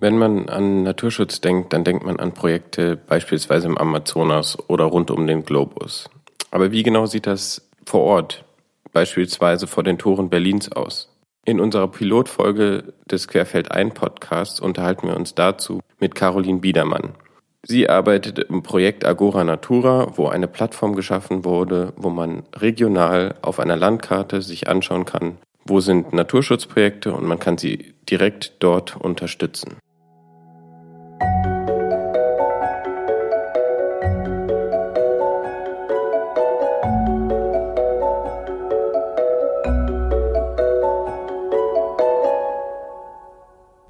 Wenn man an Naturschutz denkt, dann denkt man an Projekte beispielsweise im Amazonas oder rund um den Globus. Aber wie genau sieht das vor Ort, beispielsweise vor den Toren Berlins aus? In unserer Pilotfolge des Querfeld ein Podcasts unterhalten wir uns dazu mit Caroline Biedermann. Sie arbeitet im Projekt Agora Natura, wo eine Plattform geschaffen wurde, wo man regional auf einer Landkarte sich anschauen kann, wo sind Naturschutzprojekte und man kann sie direkt dort unterstützen.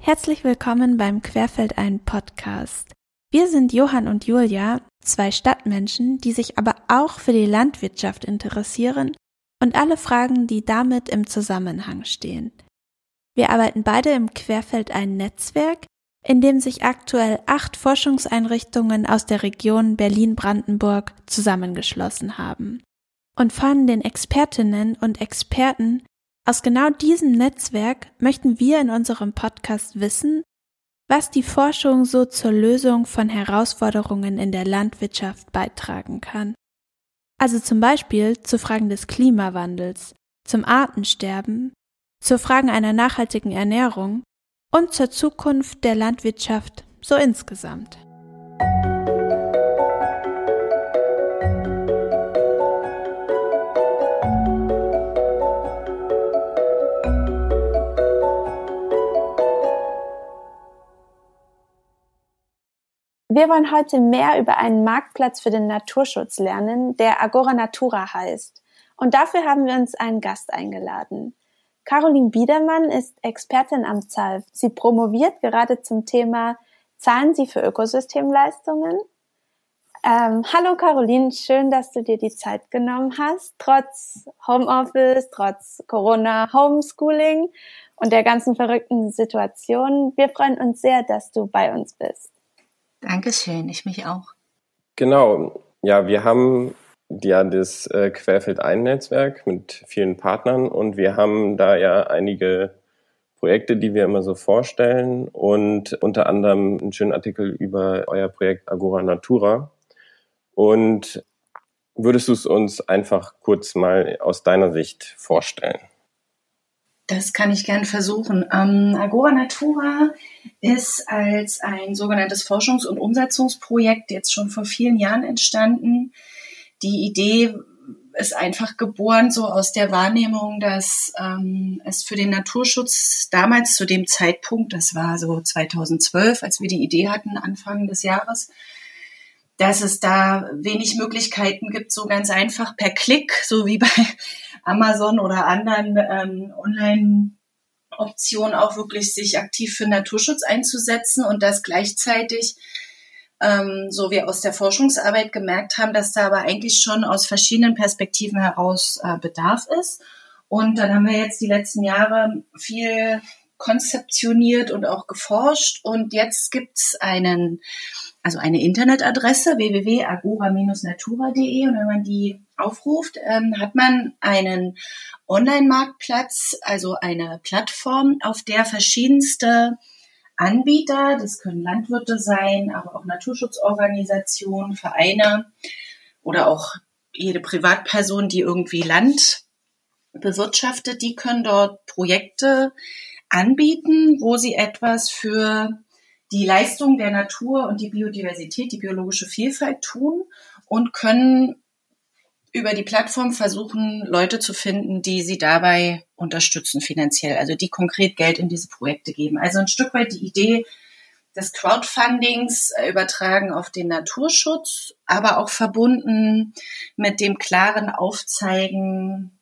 Herzlich willkommen beim Querfeld ein Podcast. Wir sind Johann und Julia, zwei Stadtmenschen, die sich aber auch für die Landwirtschaft interessieren und alle Fragen, die damit im Zusammenhang stehen. Wir arbeiten beide im Querfeld ein Netzwerk, in dem sich aktuell acht Forschungseinrichtungen aus der Region Berlin-Brandenburg zusammengeschlossen haben. Und von den Expertinnen und Experten aus genau diesem Netzwerk möchten wir in unserem Podcast wissen, was die Forschung so zur Lösung von Herausforderungen in der Landwirtschaft beitragen kann. Also zum Beispiel zu Fragen des Klimawandels, zum Artensterben, zu Fragen einer nachhaltigen Ernährung und zur Zukunft der Landwirtschaft so insgesamt. Wir wollen heute mehr über einen Marktplatz für den Naturschutz lernen, der Agora Natura heißt. Und dafür haben wir uns einen Gast eingeladen. Caroline Biedermann ist Expertin am ZALF. Sie promoviert gerade zum Thema Zahlen Sie für Ökosystemleistungen? Ähm, hallo Caroline, schön, dass du dir die Zeit genommen hast, trotz Homeoffice, trotz Corona, Homeschooling und der ganzen verrückten Situation. Wir freuen uns sehr, dass du bei uns bist. Dankeschön, ich mich auch. Genau, ja, wir haben ja das äh, Querfeld ein Netzwerk mit vielen Partnern und wir haben da ja einige Projekte, die wir immer so vorstellen und unter anderem einen schönen Artikel über euer Projekt Agora Natura. Und würdest du es uns einfach kurz mal aus deiner Sicht vorstellen? Das kann ich gern versuchen. Ähm, Agora Natura ist als ein sogenanntes Forschungs- und Umsetzungsprojekt jetzt schon vor vielen Jahren entstanden. Die Idee ist einfach geboren so aus der Wahrnehmung, dass ähm, es für den Naturschutz damals zu dem Zeitpunkt, das war so 2012, als wir die Idee hatten, Anfang des Jahres, dass es da wenig Möglichkeiten gibt, so ganz einfach per Klick, so wie bei Amazon oder anderen ähm, Online-Optionen auch wirklich sich aktiv für Naturschutz einzusetzen und das gleichzeitig ähm, so wir aus der Forschungsarbeit gemerkt haben, dass da aber eigentlich schon aus verschiedenen Perspektiven heraus äh, Bedarf ist. Und dann haben wir jetzt die letzten Jahre viel konzeptioniert und auch geforscht. Und jetzt gibt's einen also eine Internetadresse www.agora-natura.de und wenn man die aufruft, ähm, hat man einen Online-Marktplatz, also eine Plattform, auf der verschiedenste Anbieter, das können Landwirte sein, aber auch Naturschutzorganisationen, Vereine oder auch jede Privatperson, die irgendwie Land bewirtschaftet, die können dort Projekte anbieten, wo sie etwas für die Leistung der Natur und die Biodiversität, die biologische Vielfalt tun und können über die Plattform versuchen, Leute zu finden, die sie dabei unterstützen finanziell, also die konkret Geld in diese Projekte geben. Also ein Stück weit die Idee des Crowdfundings äh, übertragen auf den Naturschutz, aber auch verbunden mit dem klaren Aufzeigen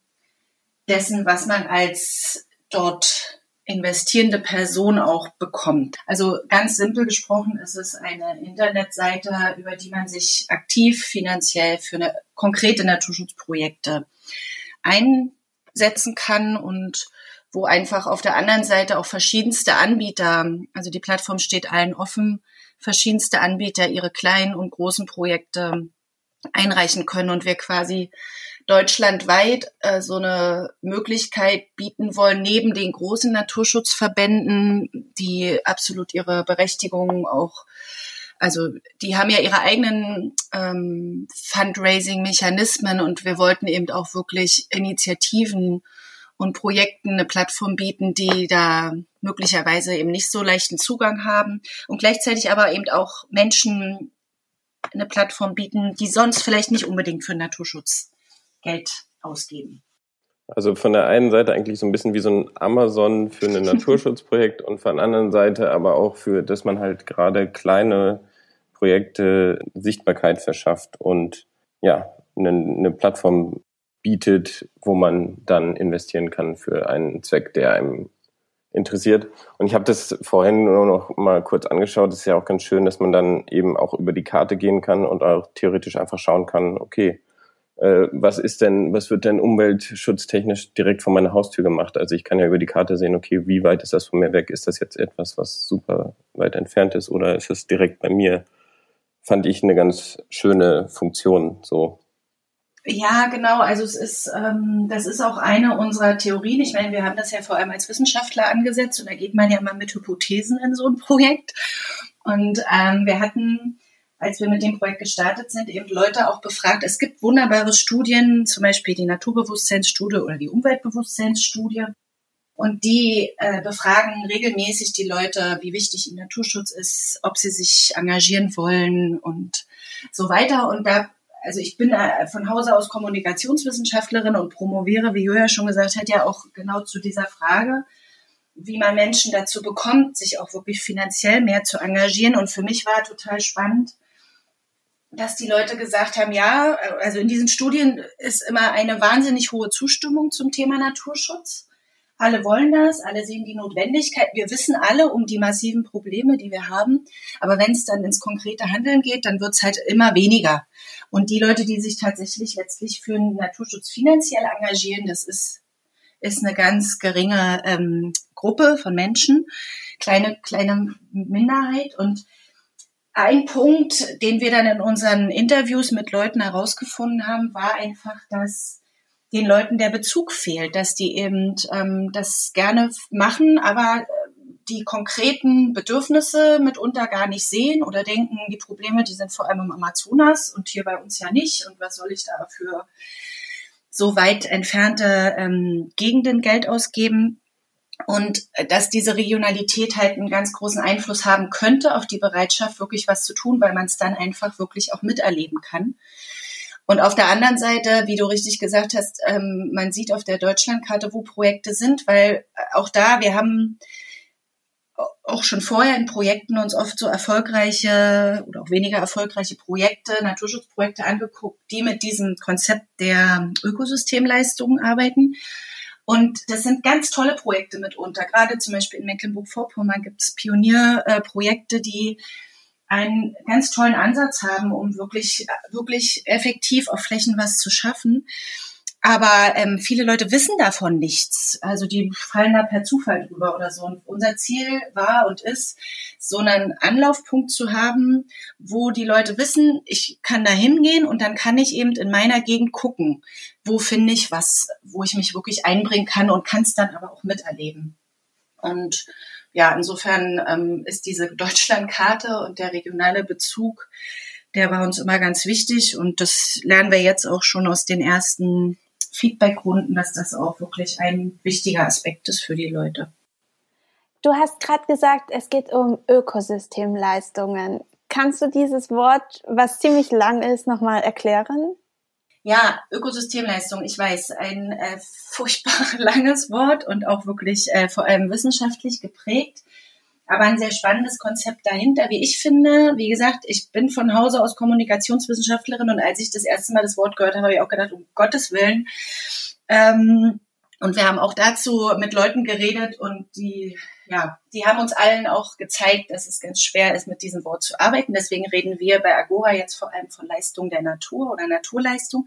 dessen, was man als dort investierende Person auch bekommt. Also ganz simpel gesprochen ist es eine Internetseite, über die man sich aktiv finanziell für eine konkrete Naturschutzprojekte einsetzen kann und wo einfach auf der anderen Seite auch verschiedenste Anbieter, also die Plattform steht allen offen, verschiedenste Anbieter ihre kleinen und großen Projekte einreichen können und wir quasi deutschlandweit äh, so eine Möglichkeit bieten wollen, neben den großen Naturschutzverbänden, die absolut ihre Berechtigung auch, also die haben ja ihre eigenen ähm, Fundraising-Mechanismen und wir wollten eben auch wirklich Initiativen und Projekten eine Plattform bieten, die da möglicherweise eben nicht so leichten Zugang haben und gleichzeitig aber eben auch Menschen eine Plattform bieten, die sonst vielleicht nicht unbedingt für Naturschutz Geld ausgeben. Also von der einen Seite eigentlich so ein bisschen wie so ein Amazon für ein Naturschutzprojekt und von der anderen Seite aber auch für, dass man halt gerade kleine Projekte Sichtbarkeit verschafft und ja, eine, eine Plattform bietet, wo man dann investieren kann für einen Zweck, der einem interessiert. Und ich habe das vorhin nur noch mal kurz angeschaut. Es ist ja auch ganz schön, dass man dann eben auch über die Karte gehen kann und auch theoretisch einfach schauen kann, okay, äh, was ist denn, was wird denn umweltschutztechnisch direkt vor meiner Haustür gemacht? Also ich kann ja über die Karte sehen, okay, wie weit ist das von mir weg? Ist das jetzt etwas, was super weit entfernt ist oder ist es direkt bei mir? Fand ich eine ganz schöne Funktion, so. Ja, genau. Also es ist, ähm, das ist auch eine unserer Theorien. Ich meine, wir haben das ja vor allem als Wissenschaftler angesetzt und da geht man ja mal mit Hypothesen in so ein Projekt. Und ähm, wir hatten als wir mit dem Projekt gestartet sind, eben Leute auch befragt. Es gibt wunderbare Studien, zum Beispiel die Naturbewusstseinsstudie oder die Umweltbewusstseinsstudie. Und die äh, befragen regelmäßig die Leute, wie wichtig ihnen Naturschutz ist, ob sie sich engagieren wollen und so weiter. Und da, also ich bin da von Hause aus Kommunikationswissenschaftlerin und promoviere, wie Julia schon gesagt hat, ja auch genau zu dieser Frage wie man Menschen dazu bekommt, sich auch wirklich finanziell mehr zu engagieren. Und für mich war total spannend, dass die Leute gesagt haben, ja, also in diesen Studien ist immer eine wahnsinnig hohe Zustimmung zum Thema Naturschutz. Alle wollen das, alle sehen die Notwendigkeit. Wir wissen alle um die massiven Probleme, die wir haben. Aber wenn es dann ins konkrete Handeln geht, dann wird es halt immer weniger. Und die Leute, die sich tatsächlich letztlich für den Naturschutz finanziell engagieren, das ist, ist eine ganz geringe ähm, Gruppe von Menschen, kleine, kleine Minderheit. Und ein Punkt, den wir dann in unseren Interviews mit Leuten herausgefunden haben, war einfach, dass den Leuten der Bezug fehlt, dass die eben ähm, das gerne machen, aber die konkreten Bedürfnisse mitunter gar nicht sehen oder denken, die Probleme, die sind vor allem im Amazonas und hier bei uns ja nicht. Und was soll ich da für so weit entfernte ähm, Gegenden Geld ausgeben? Und äh, dass diese Regionalität halt einen ganz großen Einfluss haben könnte auf die Bereitschaft, wirklich was zu tun, weil man es dann einfach wirklich auch miterleben kann. Und auf der anderen Seite, wie du richtig gesagt hast, ähm, man sieht auf der Deutschlandkarte, wo Projekte sind, weil äh, auch da, wir haben auch schon vorher in Projekten uns oft so erfolgreiche oder auch weniger erfolgreiche Projekte, Naturschutzprojekte angeguckt, die mit diesem Konzept der Ökosystemleistungen arbeiten. Und das sind ganz tolle Projekte mitunter. Gerade zum Beispiel in Mecklenburg-Vorpommern gibt es Pionierprojekte, die einen ganz tollen Ansatz haben, um wirklich, wirklich effektiv auf Flächen was zu schaffen. Aber ähm, viele Leute wissen davon nichts. Also die fallen da per Zufall drüber oder so. Und unser Ziel war und ist, so einen Anlaufpunkt zu haben, wo die Leute wissen, ich kann da hingehen und dann kann ich eben in meiner Gegend gucken, wo finde ich was, wo ich mich wirklich einbringen kann und kann es dann aber auch miterleben. Und ja, insofern ähm, ist diese Deutschlandkarte und der regionale Bezug, der war uns immer ganz wichtig und das lernen wir jetzt auch schon aus den ersten Feedbackrunden, dass das auch wirklich ein wichtiger Aspekt ist für die Leute. Du hast gerade gesagt, es geht um Ökosystemleistungen. Kannst du dieses Wort, was ziemlich lang ist, nochmal erklären? Ja, Ökosystemleistung, ich weiß, ein äh, furchtbar langes Wort und auch wirklich äh, vor allem wissenschaftlich geprägt aber ein sehr spannendes Konzept dahinter, wie ich finde. Wie gesagt, ich bin von Hause aus Kommunikationswissenschaftlerin und als ich das erste Mal das Wort gehört habe, habe ich auch gedacht, um Gottes Willen. Ähm, und wir haben auch dazu mit Leuten geredet und die, ja, die haben uns allen auch gezeigt, dass es ganz schwer ist, mit diesem Wort zu arbeiten. Deswegen reden wir bei Agora jetzt vor allem von Leistung der Natur oder Naturleistung.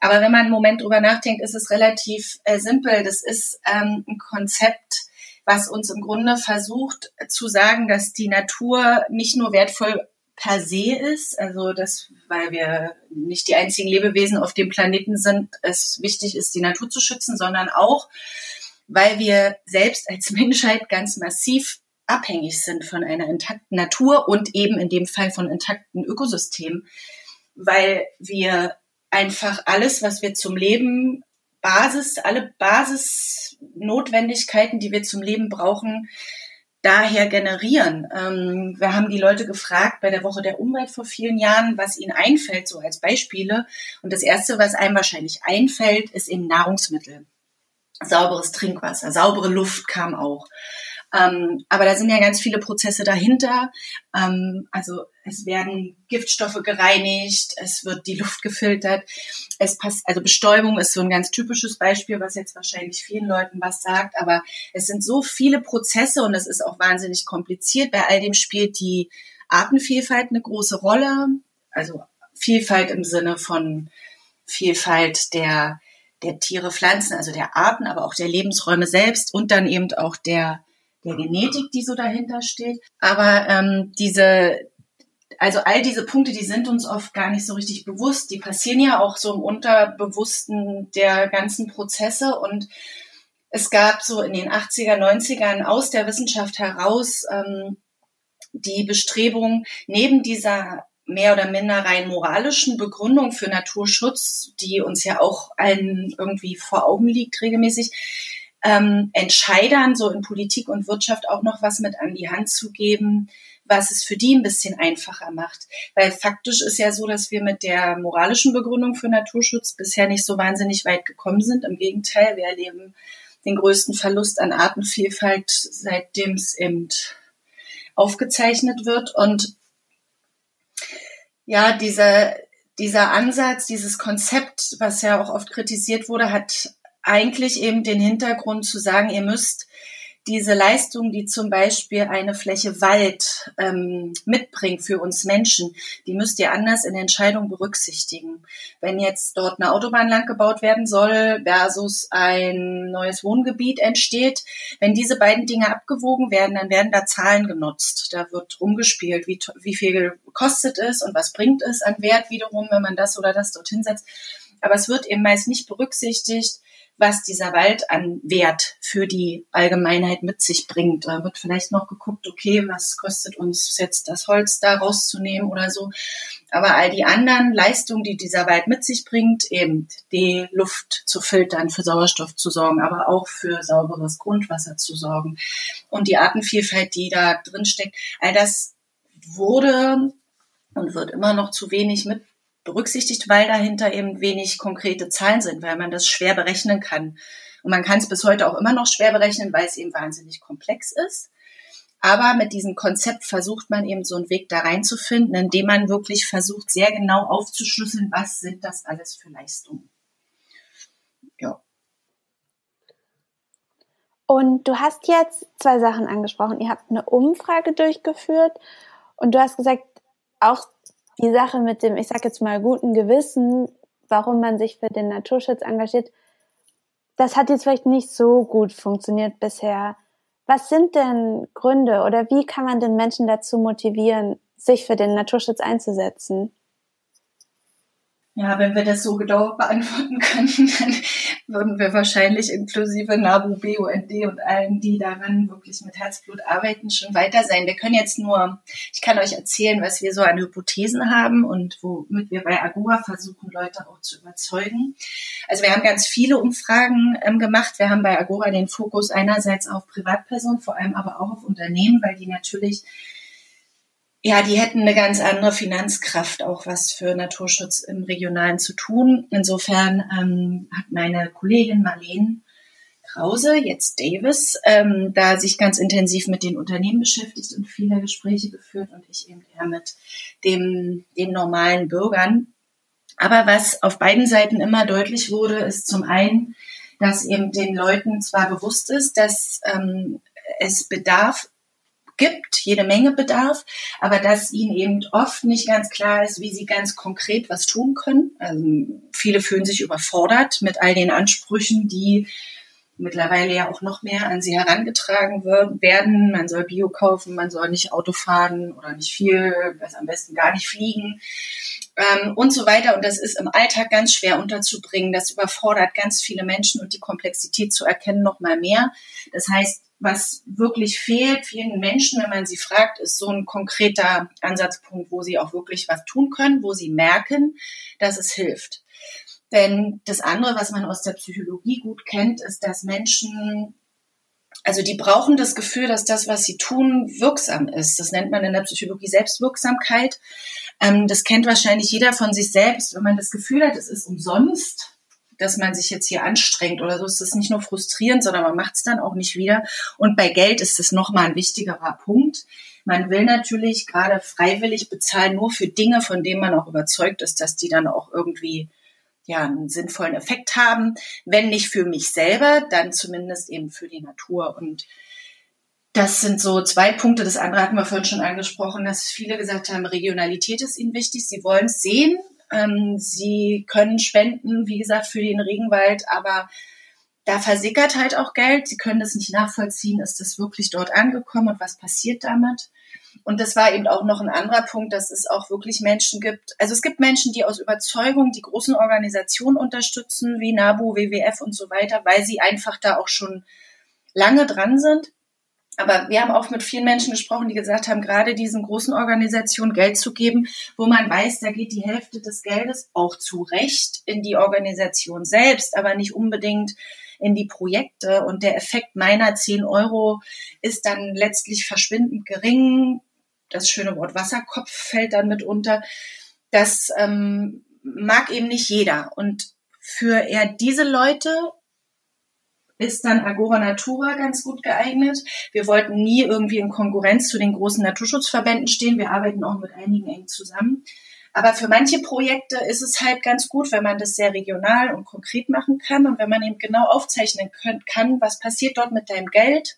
Aber wenn man einen Moment drüber nachdenkt, ist es relativ äh, simpel. Das ist ähm, ein Konzept, was uns im Grunde versucht zu sagen, dass die Natur nicht nur wertvoll per se ist, also das, weil wir nicht die einzigen Lebewesen auf dem Planeten sind, es wichtig ist, die Natur zu schützen, sondern auch, weil wir selbst als Menschheit ganz massiv abhängig sind von einer intakten Natur und eben in dem Fall von intakten Ökosystemen, weil wir einfach alles, was wir zum Leben Basis, alle Basisnotwendigkeiten, die wir zum Leben brauchen, daher generieren. Ähm, wir haben die Leute gefragt bei der Woche der Umwelt vor vielen Jahren, was ihnen einfällt, so als Beispiele. Und das Erste, was einem wahrscheinlich einfällt, ist eben Nahrungsmittel. Sauberes Trinkwasser, saubere Luft kam auch. Ähm, aber da sind ja ganz viele Prozesse dahinter. Ähm, also es werden Giftstoffe gereinigt, es wird die Luft gefiltert. Es passt, also Bestäubung ist so ein ganz typisches Beispiel, was jetzt wahrscheinlich vielen Leuten was sagt. Aber es sind so viele Prozesse und es ist auch wahnsinnig kompliziert. Bei all dem spielt die Artenvielfalt eine große Rolle. Also Vielfalt im Sinne von Vielfalt der der Tiere, Pflanzen, also der Arten, aber auch der Lebensräume selbst und dann eben auch der der Genetik, die so dahinter steht. Aber ähm, diese, also all diese Punkte, die sind uns oft gar nicht so richtig bewusst. Die passieren ja auch so im Unterbewussten der ganzen Prozesse und es gab so in den 80er, 90ern aus der Wissenschaft heraus ähm, die Bestrebung, neben dieser mehr oder minder rein moralischen Begründung für Naturschutz, die uns ja auch allen irgendwie vor Augen liegt regelmäßig, ähm, Entscheidern so in Politik und Wirtschaft auch noch was mit an die Hand zu geben, was es für die ein bisschen einfacher macht. Weil faktisch ist ja so, dass wir mit der moralischen Begründung für Naturschutz bisher nicht so wahnsinnig weit gekommen sind. Im Gegenteil, wir erleben den größten Verlust an Artenvielfalt, seitdem es eben aufgezeichnet wird. Und ja, dieser, dieser Ansatz, dieses Konzept, was ja auch oft kritisiert wurde, hat eigentlich eben den Hintergrund zu sagen, ihr müsst diese Leistung, die zum Beispiel eine Fläche Wald ähm, mitbringt für uns Menschen, die müsst ihr anders in Entscheidungen berücksichtigen. Wenn jetzt dort eine Autobahn lang gebaut werden soll versus ein neues Wohngebiet entsteht, wenn diese beiden Dinge abgewogen werden, dann werden da Zahlen genutzt. Da wird rumgespielt, wie, wie viel kostet es und was bringt es an Wert wiederum, wenn man das oder das dorthin setzt. Aber es wird eben meist nicht berücksichtigt, was dieser Wald an Wert für die Allgemeinheit mit sich bringt. Da wird vielleicht noch geguckt, okay, was kostet uns jetzt das Holz da rauszunehmen oder so. Aber all die anderen Leistungen, die dieser Wald mit sich bringt, eben die Luft zu filtern, für Sauerstoff zu sorgen, aber auch für sauberes Grundwasser zu sorgen und die Artenvielfalt, die da drin steckt, all das wurde und wird immer noch zu wenig mit berücksichtigt, weil dahinter eben wenig konkrete Zahlen sind, weil man das schwer berechnen kann. Und man kann es bis heute auch immer noch schwer berechnen, weil es eben wahnsinnig komplex ist. Aber mit diesem Konzept versucht man eben so einen Weg da reinzufinden, indem man wirklich versucht, sehr genau aufzuschlüsseln, was sind das alles für Leistungen. Ja. Und du hast jetzt zwei Sachen angesprochen. Ihr habt eine Umfrage durchgeführt und du hast gesagt, auch die Sache mit dem, ich sag jetzt mal, guten Gewissen, warum man sich für den Naturschutz engagiert, das hat jetzt vielleicht nicht so gut funktioniert bisher. Was sind denn Gründe oder wie kann man den Menschen dazu motivieren, sich für den Naturschutz einzusetzen? Ja, wenn wir das so genau beantworten könnten, dann würden wir wahrscheinlich inklusive NABU, BUND und allen, die daran wirklich mit Herzblut arbeiten, schon weiter sein. Wir können jetzt nur, ich kann euch erzählen, was wir so an Hypothesen haben und womit wir bei Agora versuchen, Leute auch zu überzeugen. Also wir haben ganz viele Umfragen ähm, gemacht. Wir haben bei Agora den Fokus einerseits auf Privatpersonen, vor allem aber auch auf Unternehmen, weil die natürlich ja, die hätten eine ganz andere Finanzkraft, auch was für Naturschutz im Regionalen zu tun. Insofern ähm, hat meine Kollegin Marlene Krause, jetzt Davis, ähm, da sich ganz intensiv mit den Unternehmen beschäftigt und viele Gespräche geführt und ich eben eher mit dem, den normalen Bürgern. Aber was auf beiden Seiten immer deutlich wurde, ist zum einen, dass eben den Leuten zwar bewusst ist, dass ähm, es Bedarf gibt, jede Menge Bedarf, aber dass ihnen eben oft nicht ganz klar ist, wie sie ganz konkret was tun können. Also viele fühlen sich überfordert mit all den Ansprüchen, die mittlerweile ja auch noch mehr an sie herangetragen werden. Man soll Bio kaufen, man soll nicht Auto fahren oder nicht viel, also am besten gar nicht fliegen ähm, und so weiter. Und das ist im Alltag ganz schwer unterzubringen. Das überfordert ganz viele Menschen und die Komplexität zu erkennen noch mal mehr. Das heißt, was wirklich fehlt vielen Menschen, wenn man sie fragt, ist so ein konkreter Ansatzpunkt, wo sie auch wirklich was tun können, wo sie merken, dass es hilft. Denn das andere, was man aus der Psychologie gut kennt, ist, dass Menschen, also die brauchen das Gefühl, dass das, was sie tun, wirksam ist. Das nennt man in der Psychologie Selbstwirksamkeit. Ähm, das kennt wahrscheinlich jeder von sich selbst, wenn man das Gefühl hat, es ist umsonst, dass man sich jetzt hier anstrengt oder so, ist das nicht nur frustrierend, sondern man macht es dann auch nicht wieder. Und bei Geld ist es nochmal ein wichtigerer Punkt. Man will natürlich gerade freiwillig bezahlen, nur für Dinge, von denen man auch überzeugt ist, dass die dann auch irgendwie ja, einen sinnvollen Effekt haben. Wenn nicht für mich selber, dann zumindest eben für die Natur. Und das sind so zwei Punkte. Das andere hatten wir vorhin schon angesprochen, dass viele gesagt haben, Regionalität ist ihnen wichtig. Sie wollen es sehen. Ähm, sie können spenden, wie gesagt, für den Regenwald, aber da versickert halt auch Geld. Sie können das nicht nachvollziehen. Ist das wirklich dort angekommen und was passiert damit? Und das war eben auch noch ein anderer Punkt, dass es auch wirklich Menschen gibt. Also es gibt Menschen, die aus Überzeugung die großen Organisationen unterstützen, wie NABU, WWF und so weiter, weil sie einfach da auch schon lange dran sind. Aber wir haben auch mit vielen Menschen gesprochen, die gesagt haben, gerade diesen großen Organisationen Geld zu geben, wo man weiß, da geht die Hälfte des Geldes auch zu Recht in die Organisation selbst, aber nicht unbedingt in die Projekte. Und der Effekt meiner 10 Euro ist dann letztlich verschwindend gering. Das schöne Wort Wasserkopf fällt dann mit unter. Das ähm, mag eben nicht jeder. Und für eher diese Leute ist dann Agora Natura ganz gut geeignet. Wir wollten nie irgendwie in Konkurrenz zu den großen Naturschutzverbänden stehen. Wir arbeiten auch mit einigen eng zusammen. Aber für manche Projekte ist es halt ganz gut, wenn man das sehr regional und konkret machen kann und wenn man eben genau aufzeichnen kann, was passiert dort mit deinem Geld.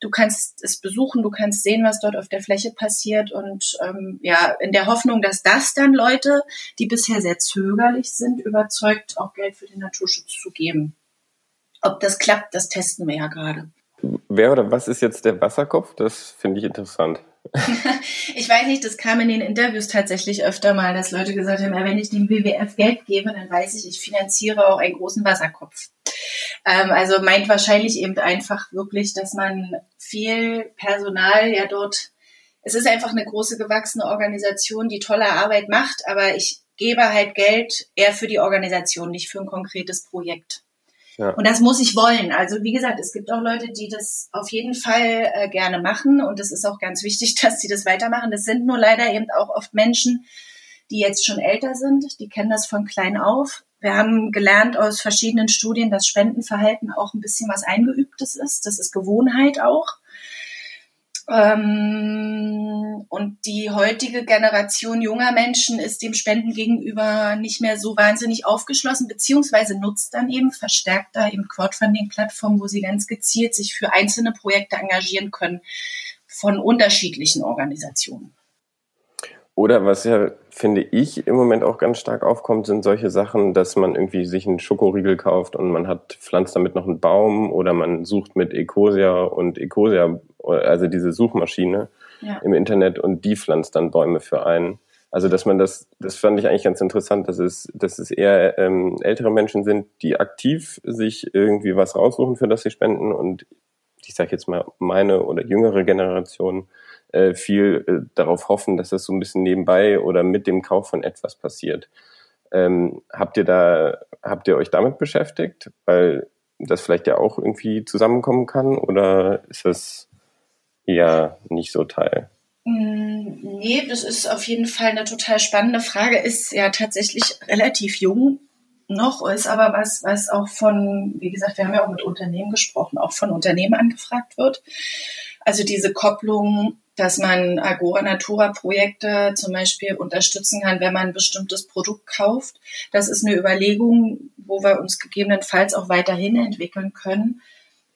Du kannst es besuchen, du kannst sehen, was dort auf der Fläche passiert und ähm, ja, in der Hoffnung, dass das dann Leute, die bisher sehr zögerlich sind, überzeugt, auch Geld für den Naturschutz zu geben. Ob das klappt, das testen wir ja gerade. Wer oder was ist jetzt der Wasserkopf? Das finde ich interessant. ich weiß nicht, das kam in den Interviews tatsächlich öfter mal, dass Leute gesagt haben, wenn ich dem WWF Geld gebe, dann weiß ich, ich finanziere auch einen großen Wasserkopf. Ähm, also meint wahrscheinlich eben einfach wirklich, dass man viel Personal ja dort, es ist einfach eine große gewachsene Organisation, die tolle Arbeit macht, aber ich gebe halt Geld eher für die Organisation, nicht für ein konkretes Projekt. Ja. Und das muss ich wollen. Also wie gesagt, es gibt auch Leute, die das auf jeden Fall äh, gerne machen und es ist auch ganz wichtig, dass sie das weitermachen. Das sind nur leider eben auch oft Menschen, die jetzt schon älter sind, die kennen das von klein auf. Wir haben gelernt aus verschiedenen Studien, dass Spendenverhalten auch ein bisschen was Eingeübtes ist. Das ist Gewohnheit auch. Ähm, und die heutige Generation junger Menschen ist dem Spenden gegenüber nicht mehr so wahnsinnig aufgeschlossen, beziehungsweise nutzt dann eben verstärkt da eben Crowdfunding-Plattformen, wo sie ganz gezielt sich für einzelne Projekte engagieren können von unterschiedlichen Organisationen. Oder was ja, finde ich, im Moment auch ganz stark aufkommt, sind solche Sachen, dass man irgendwie sich einen Schokoriegel kauft und man hat, pflanzt damit noch einen Baum oder man sucht mit Ecosia und Ecosia, also diese Suchmaschine ja. im Internet und die pflanzt dann Bäume für einen. Also dass man das, das fand ich eigentlich ganz interessant, dass es, dass es eher ähm, ältere Menschen sind, die aktiv sich irgendwie was raussuchen, für das sie spenden und ich sage jetzt mal meine oder jüngere Generation äh, viel äh, darauf hoffen, dass das so ein bisschen nebenbei oder mit dem Kauf von etwas passiert. Ähm, habt ihr da, habt ihr euch damit beschäftigt? Weil das vielleicht ja auch irgendwie zusammenkommen kann oder ist das eher nicht so Teil? Mm, nee, das ist auf jeden Fall eine total spannende Frage. Ist ja tatsächlich relativ jung noch, ist aber was, was auch von, wie gesagt, wir haben ja auch mit Unternehmen gesprochen, auch von Unternehmen angefragt wird. Also diese Kopplung dass man Agora Natura Projekte zum Beispiel unterstützen kann, wenn man ein bestimmtes Produkt kauft. Das ist eine Überlegung, wo wir uns gegebenenfalls auch weiterhin entwickeln können.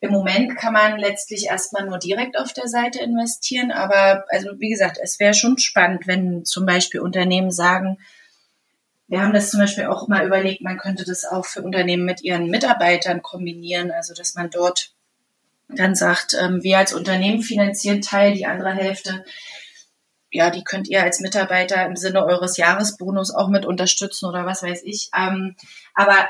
Im Moment kann man letztlich erstmal nur direkt auf der Seite investieren, aber also wie gesagt, es wäre schon spannend, wenn zum Beispiel Unternehmen sagen, wir haben das zum Beispiel auch mal überlegt, man könnte das auch für Unternehmen mit ihren Mitarbeitern kombinieren, also dass man dort dann sagt, ähm, wir als Unternehmen finanzieren Teil, die andere Hälfte, ja, die könnt ihr als Mitarbeiter im Sinne eures Jahresbonus auch mit unterstützen oder was weiß ich. Ähm, aber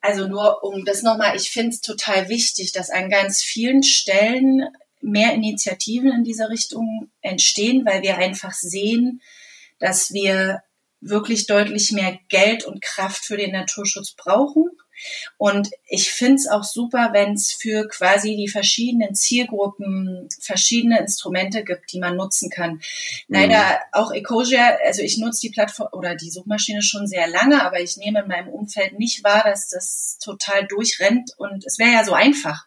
also nur um das nochmal, ich finde es total wichtig, dass an ganz vielen Stellen mehr Initiativen in dieser Richtung entstehen, weil wir einfach sehen, dass wir wirklich deutlich mehr Geld und Kraft für den Naturschutz brauchen. Und ich finde es auch super, wenn es für quasi die verschiedenen Zielgruppen verschiedene Instrumente gibt, die man nutzen kann. Mhm. Leider auch Ecosia, also ich nutze die Plattform oder die Suchmaschine schon sehr lange, aber ich nehme in meinem Umfeld nicht wahr, dass das total durchrennt und es wäre ja so einfach.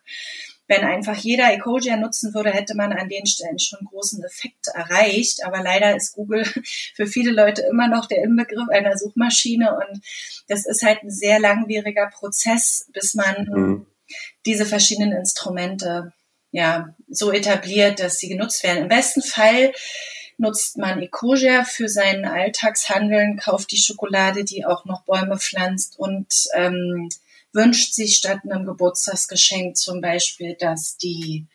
Wenn einfach jeder Ecosia nutzen würde, hätte man an den Stellen schon großen Effekt erreicht. Aber leider ist Google für viele Leute immer noch der Inbegriff einer Suchmaschine und das ist halt ein sehr langwieriger Prozess, bis man mhm. diese verschiedenen Instrumente ja so etabliert, dass sie genutzt werden. Im besten Fall nutzt man Ecosia für seinen Alltagshandeln, kauft die Schokolade, die auch noch Bäume pflanzt und ähm, wünscht sich statt einem Geburtstagsgeschenk zum Beispiel, dass die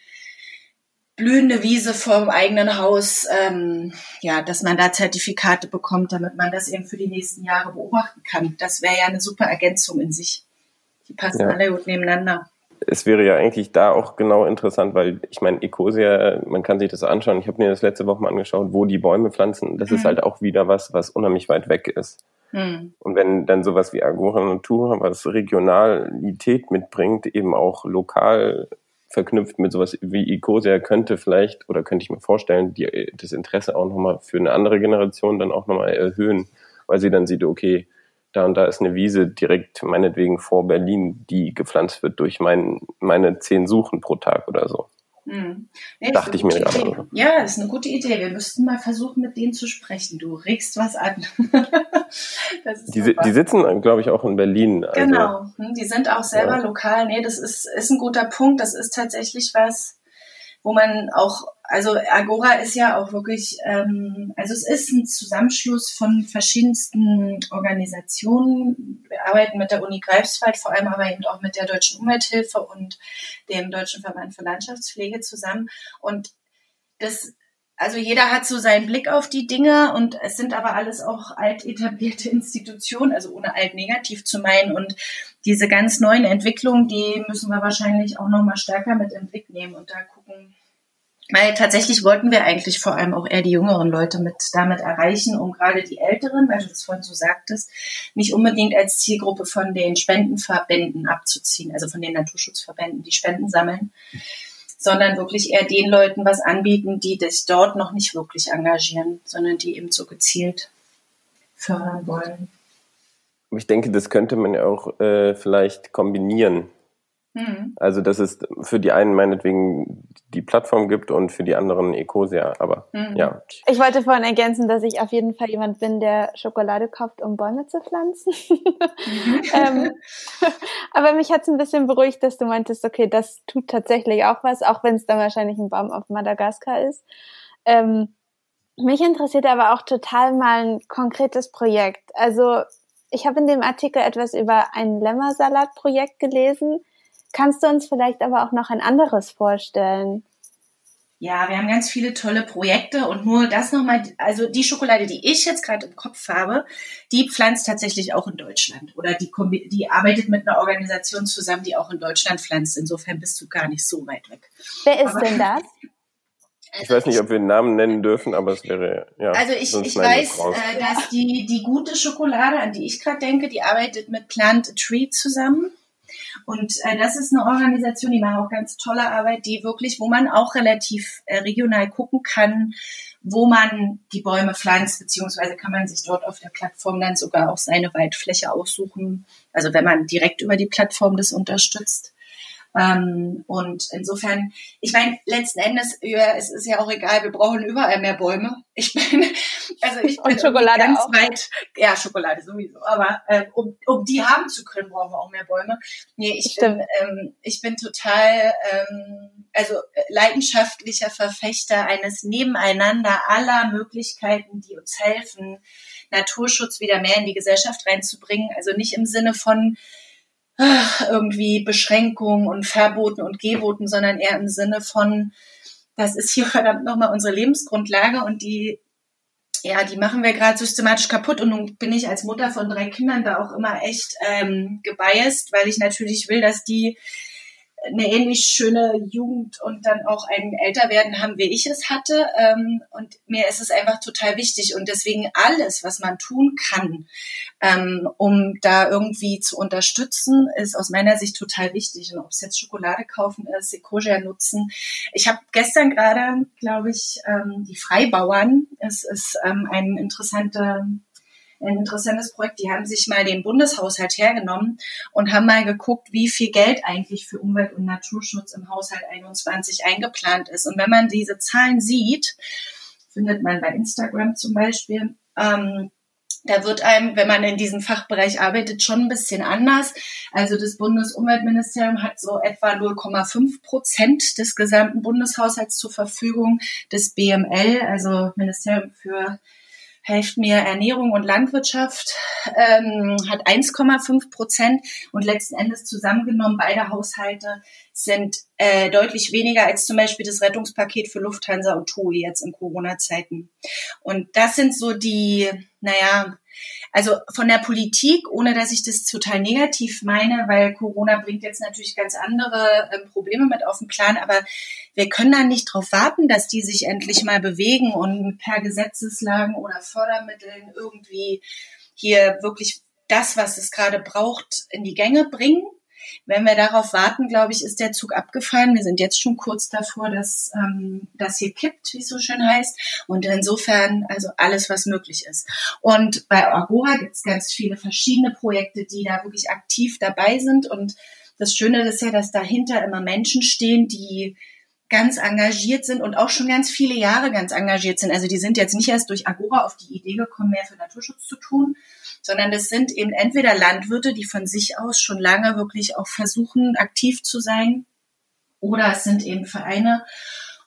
blühende Wiese vor dem eigenen Haus, ähm, ja, dass man da Zertifikate bekommt, damit man das eben für die nächsten Jahre beobachten kann. Das wäre ja eine super Ergänzung in sich. Die passen ja. alle gut nebeneinander. Es wäre ja eigentlich da auch genau interessant, weil ich meine, Ecosia, man kann sich das anschauen. Ich habe mir das letzte Woche mal angeschaut, wo die Bäume pflanzen. Das mhm. ist halt auch wieder was, was unheimlich weit weg ist. Mhm. Und wenn dann sowas wie Agora Natura, was Regionalität mitbringt, eben auch lokal verknüpft mit sowas wie Ecosia könnte vielleicht oder könnte ich mir vorstellen, die, das Interesse auch nochmal für eine andere Generation dann auch nochmal erhöhen, weil sie dann sieht, okay, da und da ist eine Wiese direkt meinetwegen vor Berlin, die gepflanzt wird durch mein, meine zehn Suchen pro Tag oder so. Hm. Ja, Dachte ich mir gerade. Ja, das ist eine gute Idee. Wir müssten mal versuchen, mit denen zu sprechen. Du regst was an. die, die, sitzen, glaube ich, auch in Berlin. Also. Genau. Hm, die sind auch selber ja. lokal. Nee, das ist, ist ein guter Punkt. Das ist tatsächlich was, wo man auch also Agora ist ja auch wirklich, ähm, also es ist ein Zusammenschluss von verschiedensten Organisationen. Wir arbeiten mit der Uni Greifswald, vor allem aber eben auch mit der Deutschen Umwelthilfe und dem Deutschen Verband für Landschaftspflege zusammen. Und das also jeder hat so seinen Blick auf die Dinge und es sind aber alles auch alt etablierte Institutionen, also ohne alt negativ zu meinen. Und diese ganz neuen Entwicklungen, die müssen wir wahrscheinlich auch nochmal stärker mit im Blick nehmen und da gucken, weil tatsächlich wollten wir eigentlich vor allem auch eher die jüngeren Leute mit damit erreichen, um gerade die Älteren, weil du das vorhin so sagtest, nicht unbedingt als Zielgruppe von den Spendenverbänden abzuziehen, also von den Naturschutzverbänden, die Spenden sammeln, sondern wirklich eher den Leuten was anbieten, die sich dort noch nicht wirklich engagieren, sondern die eben so gezielt fördern wollen. Ich denke, das könnte man ja auch äh, vielleicht kombinieren Mhm. Also, dass es für die einen meinetwegen die Plattform gibt und für die anderen Ecosia, aber mhm. ja. Ich wollte vorhin ergänzen, dass ich auf jeden Fall jemand bin, der Schokolade kauft, um Bäume zu pflanzen. Mhm. ähm, aber mich hat es ein bisschen beruhigt, dass du meintest, okay, das tut tatsächlich auch was, auch wenn es dann wahrscheinlich ein Baum auf Madagaskar ist. Ähm, mich interessiert aber auch total mal ein konkretes Projekt. Also ich habe in dem Artikel etwas über ein Lämmersalat-Projekt gelesen Kannst du uns vielleicht aber auch noch ein anderes vorstellen? Ja, wir haben ganz viele tolle Projekte und nur das nochmal, also die Schokolade, die ich jetzt gerade im Kopf habe, die pflanzt tatsächlich auch in Deutschland oder die, die arbeitet mit einer Organisation zusammen, die auch in Deutschland pflanzt. Insofern bist du gar nicht so weit weg. Wer ist aber, denn das? Ich weiß nicht, ob wir den Namen nennen dürfen, aber es wäre, ja. Also ich, ich weiß, äh, dass die, die gute Schokolade, an die ich gerade denke, die arbeitet mit Plant a Tree zusammen. Und äh, das ist eine Organisation, die macht auch ganz tolle Arbeit, die wirklich, wo man auch relativ äh, regional gucken kann, wo man die Bäume pflanzt, beziehungsweise kann man sich dort auf der Plattform dann sogar auch seine Waldfläche aussuchen. Also wenn man direkt über die Plattform das unterstützt. Ähm, und insofern, ich meine, letzten Endes, ja, es ist ja auch egal, wir brauchen überall mehr Bäume. Ich bin, also ich bin Schokolade ganz auch. weit, ja, Schokolade sowieso, aber äh, um, um die haben zu können, brauchen wir auch mehr Bäume. Nee, ich bin, ähm, ich bin total, ähm, also leidenschaftlicher Verfechter eines Nebeneinander aller Möglichkeiten, die uns helfen, Naturschutz wieder mehr in die Gesellschaft reinzubringen. Also nicht im Sinne von irgendwie Beschränkungen und Verboten und Geboten, sondern eher im Sinne von, das ist hier verdammt nochmal unsere Lebensgrundlage und die ja, die machen wir gerade systematisch kaputt. Und nun bin ich als Mutter von drei Kindern da auch immer echt ähm, gebiased, weil ich natürlich will, dass die eine ähnlich schöne Jugend und dann auch ein Älterwerden haben, wie ich es hatte. Ähm, und mir ist es einfach total wichtig. Und deswegen alles, was man tun kann, ähm, um da irgendwie zu unterstützen, ist aus meiner Sicht total wichtig. Und ob es jetzt Schokolade kaufen ist, Ecosia nutzen. Ich habe gestern gerade, glaube ich, ähm, die Freibauern. Es ist ein interessanter ein interessantes Projekt. Die haben sich mal den Bundeshaushalt hergenommen und haben mal geguckt, wie viel Geld eigentlich für Umwelt- und Naturschutz im Haushalt 21 eingeplant ist. Und wenn man diese Zahlen sieht, findet man bei Instagram zum Beispiel, ähm, da wird einem, wenn man in diesem Fachbereich arbeitet, schon ein bisschen anders. Also das Bundesumweltministerium hat so etwa 0,5 Prozent des gesamten Bundeshaushalts zur Verfügung. Das BML, also Ministerium für helft mir Ernährung und Landwirtschaft, ähm, hat 1,5 Prozent und letzten Endes zusammengenommen beide Haushalte sind äh, deutlich weniger als zum Beispiel das Rettungspaket für Lufthansa und TUI jetzt in Corona-Zeiten. Und das sind so die, naja, also von der Politik, ohne dass ich das total negativ meine, weil Corona bringt jetzt natürlich ganz andere äh, Probleme mit auf den Plan, aber wir können da nicht darauf warten, dass die sich endlich mal bewegen und per Gesetzeslagen oder Fördermitteln irgendwie hier wirklich das, was es gerade braucht, in die Gänge bringen. Wenn wir darauf warten, glaube ich, ist der Zug abgefahren. Wir sind jetzt schon kurz davor, dass ähm, das hier kippt, wie es so schön heißt. Und insofern, also alles, was möglich ist. Und bei Agora gibt es ganz viele verschiedene Projekte, die da wirklich aktiv dabei sind. Und das Schöne ist ja, dass dahinter immer Menschen stehen, die ganz engagiert sind und auch schon ganz viele Jahre ganz engagiert sind. Also die sind jetzt nicht erst durch Agora auf die Idee gekommen, mehr für Naturschutz zu tun, sondern das sind eben entweder Landwirte, die von sich aus schon lange wirklich auch versuchen, aktiv zu sein, oder es sind eben Vereine.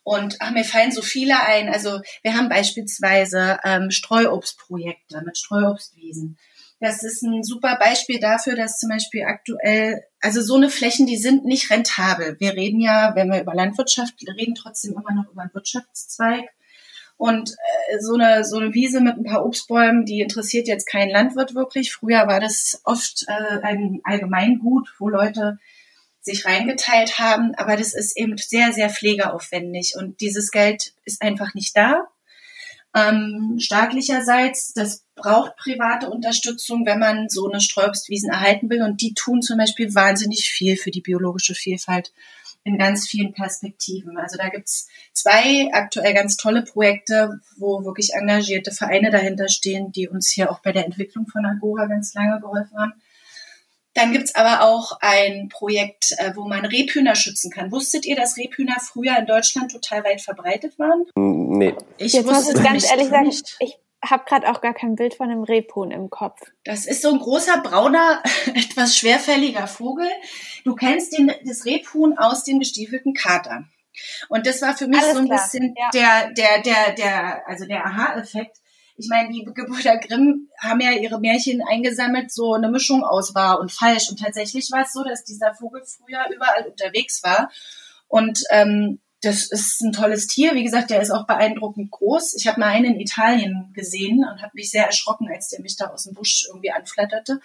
Und ach, mir fallen so viele ein. Also wir haben beispielsweise ähm, Streuobstprojekte mit Streuobstwiesen. Das ist ein super Beispiel dafür, dass zum Beispiel aktuell, also so eine Flächen, die sind nicht rentabel. Wir reden ja, wenn wir über Landwirtschaft reden, trotzdem immer noch über einen Wirtschaftszweig. Und äh, so eine so eine Wiese mit ein paar Obstbäumen, die interessiert jetzt keinen Landwirt wirklich. Früher war das oft äh, ein Allgemeingut, wo Leute sich reingeteilt haben, aber das ist eben sehr sehr pflegeaufwendig und dieses Geld ist einfach nicht da. Ähm, staatlicherseits, das braucht private Unterstützung, wenn man so eine Sträubstwiesen erhalten will. Und die tun zum Beispiel wahnsinnig viel für die biologische Vielfalt in ganz vielen Perspektiven. Also da gibt's zwei aktuell ganz tolle Projekte, wo wirklich engagierte Vereine dahinter stehen, die uns hier auch bei der Entwicklung von Agora ganz lange geholfen haben. Dann gibt's aber auch ein Projekt, äh, wo man Rebhühner schützen kann. Wusstet ihr, dass Rebhühner früher in Deutschland total weit verbreitet waren? Nee. Ich Jetzt muss ich ganz ehrlich sagen, ich habe gerade auch gar kein Bild von einem Rebhuhn im Kopf. Das ist so ein großer, brauner, etwas schwerfälliger Vogel. Du kennst den, das Rebhuhn aus dem gestiefelten Kater. Und das war für mich Alles so ein klar. bisschen ja. der, der, der, der, also der Aha-Effekt ich meine, die Gebrüder Grimm haben ja ihre Märchen eingesammelt, so eine Mischung aus wahr und falsch. Und tatsächlich war es so, dass dieser Vogel früher überall unterwegs war. Und ähm, das ist ein tolles Tier. Wie gesagt, der ist auch beeindruckend groß. Ich habe mal einen in Italien gesehen und habe mich sehr erschrocken, als der mich da aus dem Busch irgendwie anflatterte.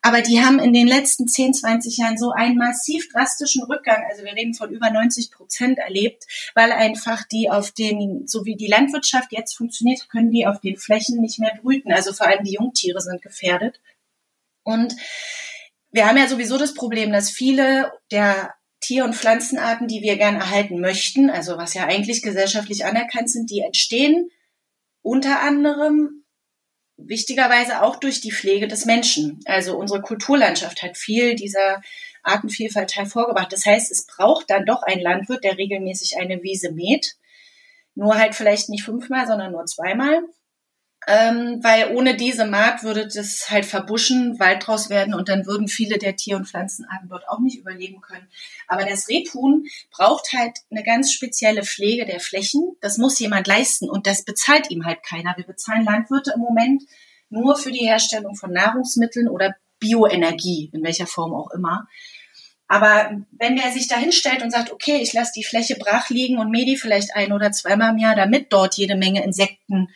Aber die haben in den letzten 10, 20 Jahren so einen massiv drastischen Rückgang, also wir reden von über 90 Prozent erlebt, weil einfach die auf den, so wie die Landwirtschaft jetzt funktioniert, können die auf den Flächen nicht mehr brüten. Also vor allem die Jungtiere sind gefährdet. Und wir haben ja sowieso das Problem, dass viele der Tier- und Pflanzenarten, die wir gern erhalten möchten, also was ja eigentlich gesellschaftlich anerkannt sind, die entstehen unter anderem wichtigerweise auch durch die Pflege des Menschen. Also unsere Kulturlandschaft hat viel dieser Artenvielfalt hervorgebracht. Das heißt, es braucht dann doch einen Landwirt, der regelmäßig eine Wiese mäht. Nur halt vielleicht nicht fünfmal, sondern nur zweimal ähm, weil ohne diese Markt würde das halt verbuschen, Wald draus werden und dann würden viele der Tier- und Pflanzenarten dort auch nicht überleben können. Aber das Rebhuhn braucht halt eine ganz spezielle Pflege der Flächen. Das muss jemand leisten und das bezahlt ihm halt keiner. Wir bezahlen Landwirte im Moment nur für die Herstellung von Nahrungsmitteln oder Bioenergie, in welcher Form auch immer. Aber wenn der sich da hinstellt und sagt, okay, ich lasse die Fläche brach liegen und mähe die vielleicht ein oder zweimal im Jahr, damit dort jede Menge Insekten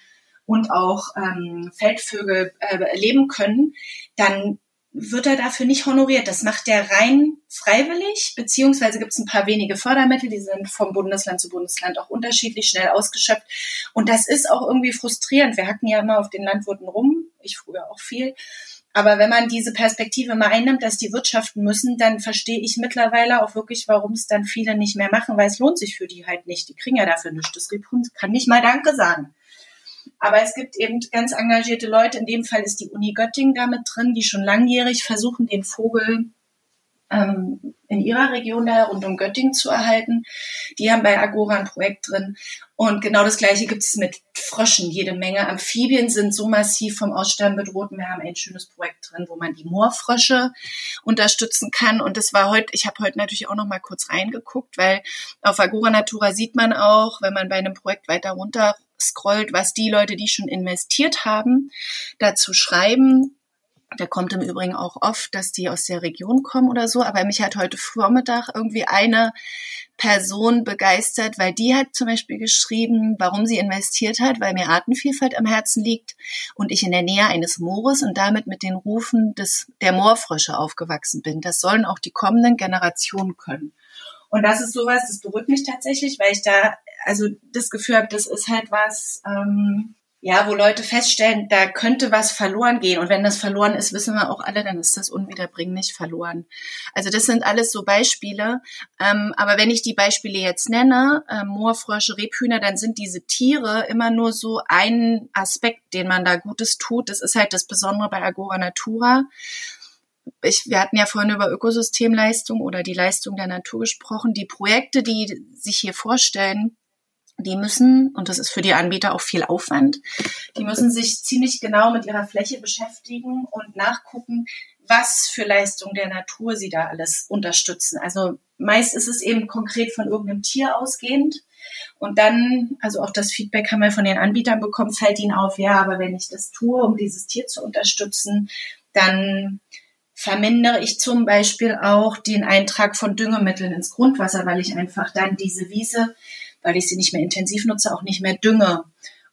und auch ähm, Feldvögel äh, leben können, dann wird er dafür nicht honoriert. Das macht er rein freiwillig, beziehungsweise gibt es ein paar wenige Fördermittel, die sind vom Bundesland zu Bundesland auch unterschiedlich schnell ausgeschöpft. Und das ist auch irgendwie frustrierend. Wir hacken ja immer auf den Landwirten rum, ich früher auch viel. Aber wenn man diese Perspektive mal einnimmt, dass die wirtschaften müssen, dann verstehe ich mittlerweile auch wirklich, warum es dann viele nicht mehr machen, weil es lohnt sich für die halt nicht. Die kriegen ja dafür nichts. Das kann nicht mal Danke sagen. Aber es gibt eben ganz engagierte Leute. In dem Fall ist die Uni Göttingen damit drin, die schon langjährig versuchen, den Vogel ähm, in ihrer Region da rund um Göttingen zu erhalten. Die haben bei Agora ein Projekt drin. Und genau das Gleiche gibt es mit Fröschen, jede Menge. Amphibien sind so massiv vom Aussterben bedroht. Wir haben ein schönes Projekt drin, wo man die Moorfrösche unterstützen kann. Und das war heute, ich habe heute natürlich auch noch mal kurz reingeguckt, weil auf Agora Natura sieht man auch, wenn man bei einem Projekt weiter runter scrollt, was die Leute, die schon investiert haben, dazu schreiben. Da kommt im Übrigen auch oft, dass die aus der Region kommen oder so. Aber mich hat heute Vormittag irgendwie eine Person begeistert, weil die hat zum Beispiel geschrieben, warum sie investiert hat, weil mir Artenvielfalt am Herzen liegt und ich in der Nähe eines Moores und damit mit den Rufen des, der Moorfrösche aufgewachsen bin. Das sollen auch die kommenden Generationen können. Und das ist sowas, das beruhigt mich tatsächlich, weil ich da also das Gefühl habe, das ist halt was, ähm, ja, wo Leute feststellen, da könnte was verloren gehen. Und wenn das verloren ist, wissen wir auch alle, dann ist das unwiederbringlich verloren. Also das sind alles so Beispiele. Ähm, aber wenn ich die Beispiele jetzt nenne, äh, Moorfrösche, Rebhühner, dann sind diese Tiere immer nur so ein Aspekt, den man da Gutes tut. Das ist halt das Besondere bei Agora Natura. Ich, wir hatten ja vorhin über Ökosystemleistung oder die Leistung der Natur gesprochen. Die Projekte, die sich hier vorstellen, die müssen, und das ist für die Anbieter auch viel Aufwand, die müssen sich ziemlich genau mit ihrer Fläche beschäftigen und nachgucken, was für Leistung der Natur sie da alles unterstützen. Also meist ist es eben konkret von irgendeinem Tier ausgehend. Und dann, also auch das Feedback haben wir von den Anbietern bekommen, fällt ihnen auf, ja, aber wenn ich das tue, um dieses Tier zu unterstützen, dann vermindere ich zum Beispiel auch den Eintrag von Düngemitteln ins Grundwasser, weil ich einfach dann diese Wiese weil ich sie nicht mehr intensiv nutze, auch nicht mehr dünge.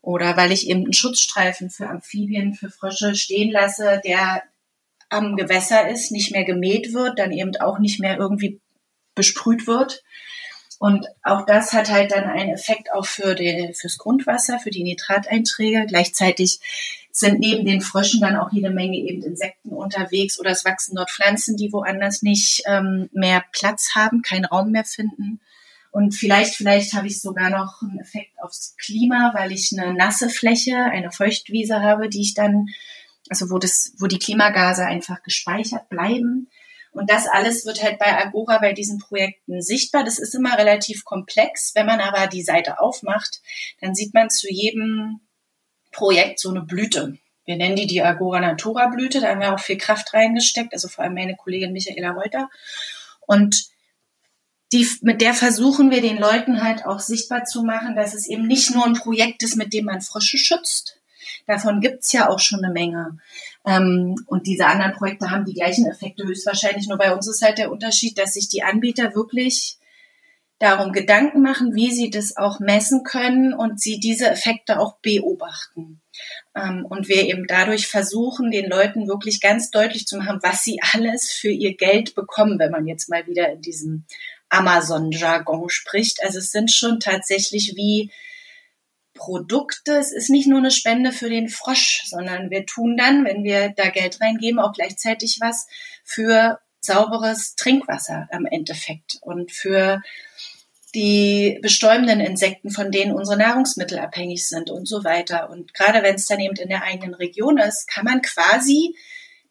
Oder weil ich eben einen Schutzstreifen für Amphibien, für Frösche stehen lasse, der am Gewässer ist, nicht mehr gemäht wird, dann eben auch nicht mehr irgendwie besprüht wird. Und auch das hat halt dann einen Effekt auch für die, fürs Grundwasser, für die Nitrateinträge. Gleichzeitig sind neben den Fröschen dann auch jede Menge eben Insekten unterwegs oder es wachsen dort Pflanzen, die woanders nicht ähm, mehr Platz haben, keinen Raum mehr finden. Und vielleicht, vielleicht habe ich sogar noch einen Effekt aufs Klima, weil ich eine nasse Fläche, eine Feuchtwiese habe, die ich dann, also wo das, wo die Klimagase einfach gespeichert bleiben. Und das alles wird halt bei Agora bei diesen Projekten sichtbar. Das ist immer relativ komplex. Wenn man aber die Seite aufmacht, dann sieht man zu jedem Projekt so eine Blüte. Wir nennen die die Agora Natura Blüte. Da haben wir auch viel Kraft reingesteckt. Also vor allem meine Kollegin Michaela Reuter. Und die, mit der versuchen wir den Leuten halt auch sichtbar zu machen, dass es eben nicht nur ein Projekt ist, mit dem man Frösche schützt. Davon gibt's ja auch schon eine Menge. Ähm, und diese anderen Projekte haben die gleichen Effekte höchstwahrscheinlich. Nur bei uns ist halt der Unterschied, dass sich die Anbieter wirklich darum Gedanken machen, wie sie das auch messen können und sie diese Effekte auch beobachten. Ähm, und wir eben dadurch versuchen, den Leuten wirklich ganz deutlich zu machen, was sie alles für ihr Geld bekommen, wenn man jetzt mal wieder in diesem Amazon-Jargon spricht. Also es sind schon tatsächlich wie Produkte. Es ist nicht nur eine Spende für den Frosch, sondern wir tun dann, wenn wir da Geld reingeben, auch gleichzeitig was für sauberes Trinkwasser am Endeffekt und für die bestäubenden Insekten, von denen unsere Nahrungsmittel abhängig sind und so weiter. Und gerade wenn es dann eben in der eigenen Region ist, kann man quasi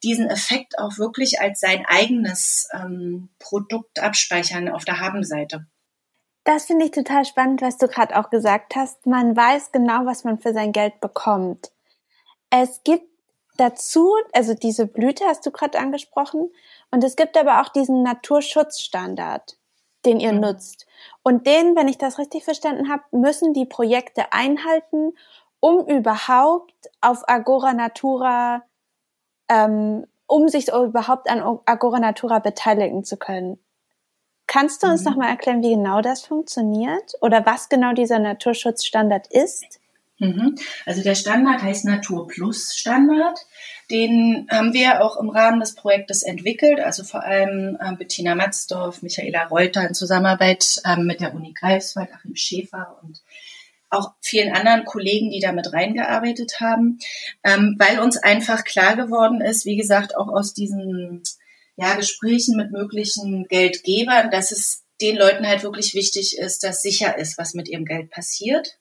diesen Effekt auch wirklich als sein eigenes ähm, Produkt abspeichern auf der Habenseite. Das finde ich total spannend, was du gerade auch gesagt hast. Man weiß genau, was man für sein Geld bekommt. Es gibt dazu, also diese Blüte hast du gerade angesprochen, und es gibt aber auch diesen Naturschutzstandard, den ihr mhm. nutzt. Und den, wenn ich das richtig verstanden habe, müssen die Projekte einhalten, um überhaupt auf Agora Natura, ähm, um sich überhaupt an Agora Natura beteiligen zu können. Kannst du uns mhm. noch mal erklären, wie genau das funktioniert oder was genau dieser Naturschutzstandard ist? Mhm. Also der Standard heißt Natur Plus Standard. Den haben wir auch im Rahmen des Projektes entwickelt, also vor allem Bettina Matzdorf, Michaela Reuter in Zusammenarbeit äh, mit der Uni Greifswald, Achim Schäfer und auch vielen anderen Kollegen, die damit reingearbeitet haben, ähm, weil uns einfach klar geworden ist, wie gesagt, auch aus diesen ja, Gesprächen mit möglichen Geldgebern, dass es den Leuten halt wirklich wichtig ist, dass sicher ist, was mit ihrem Geld passiert.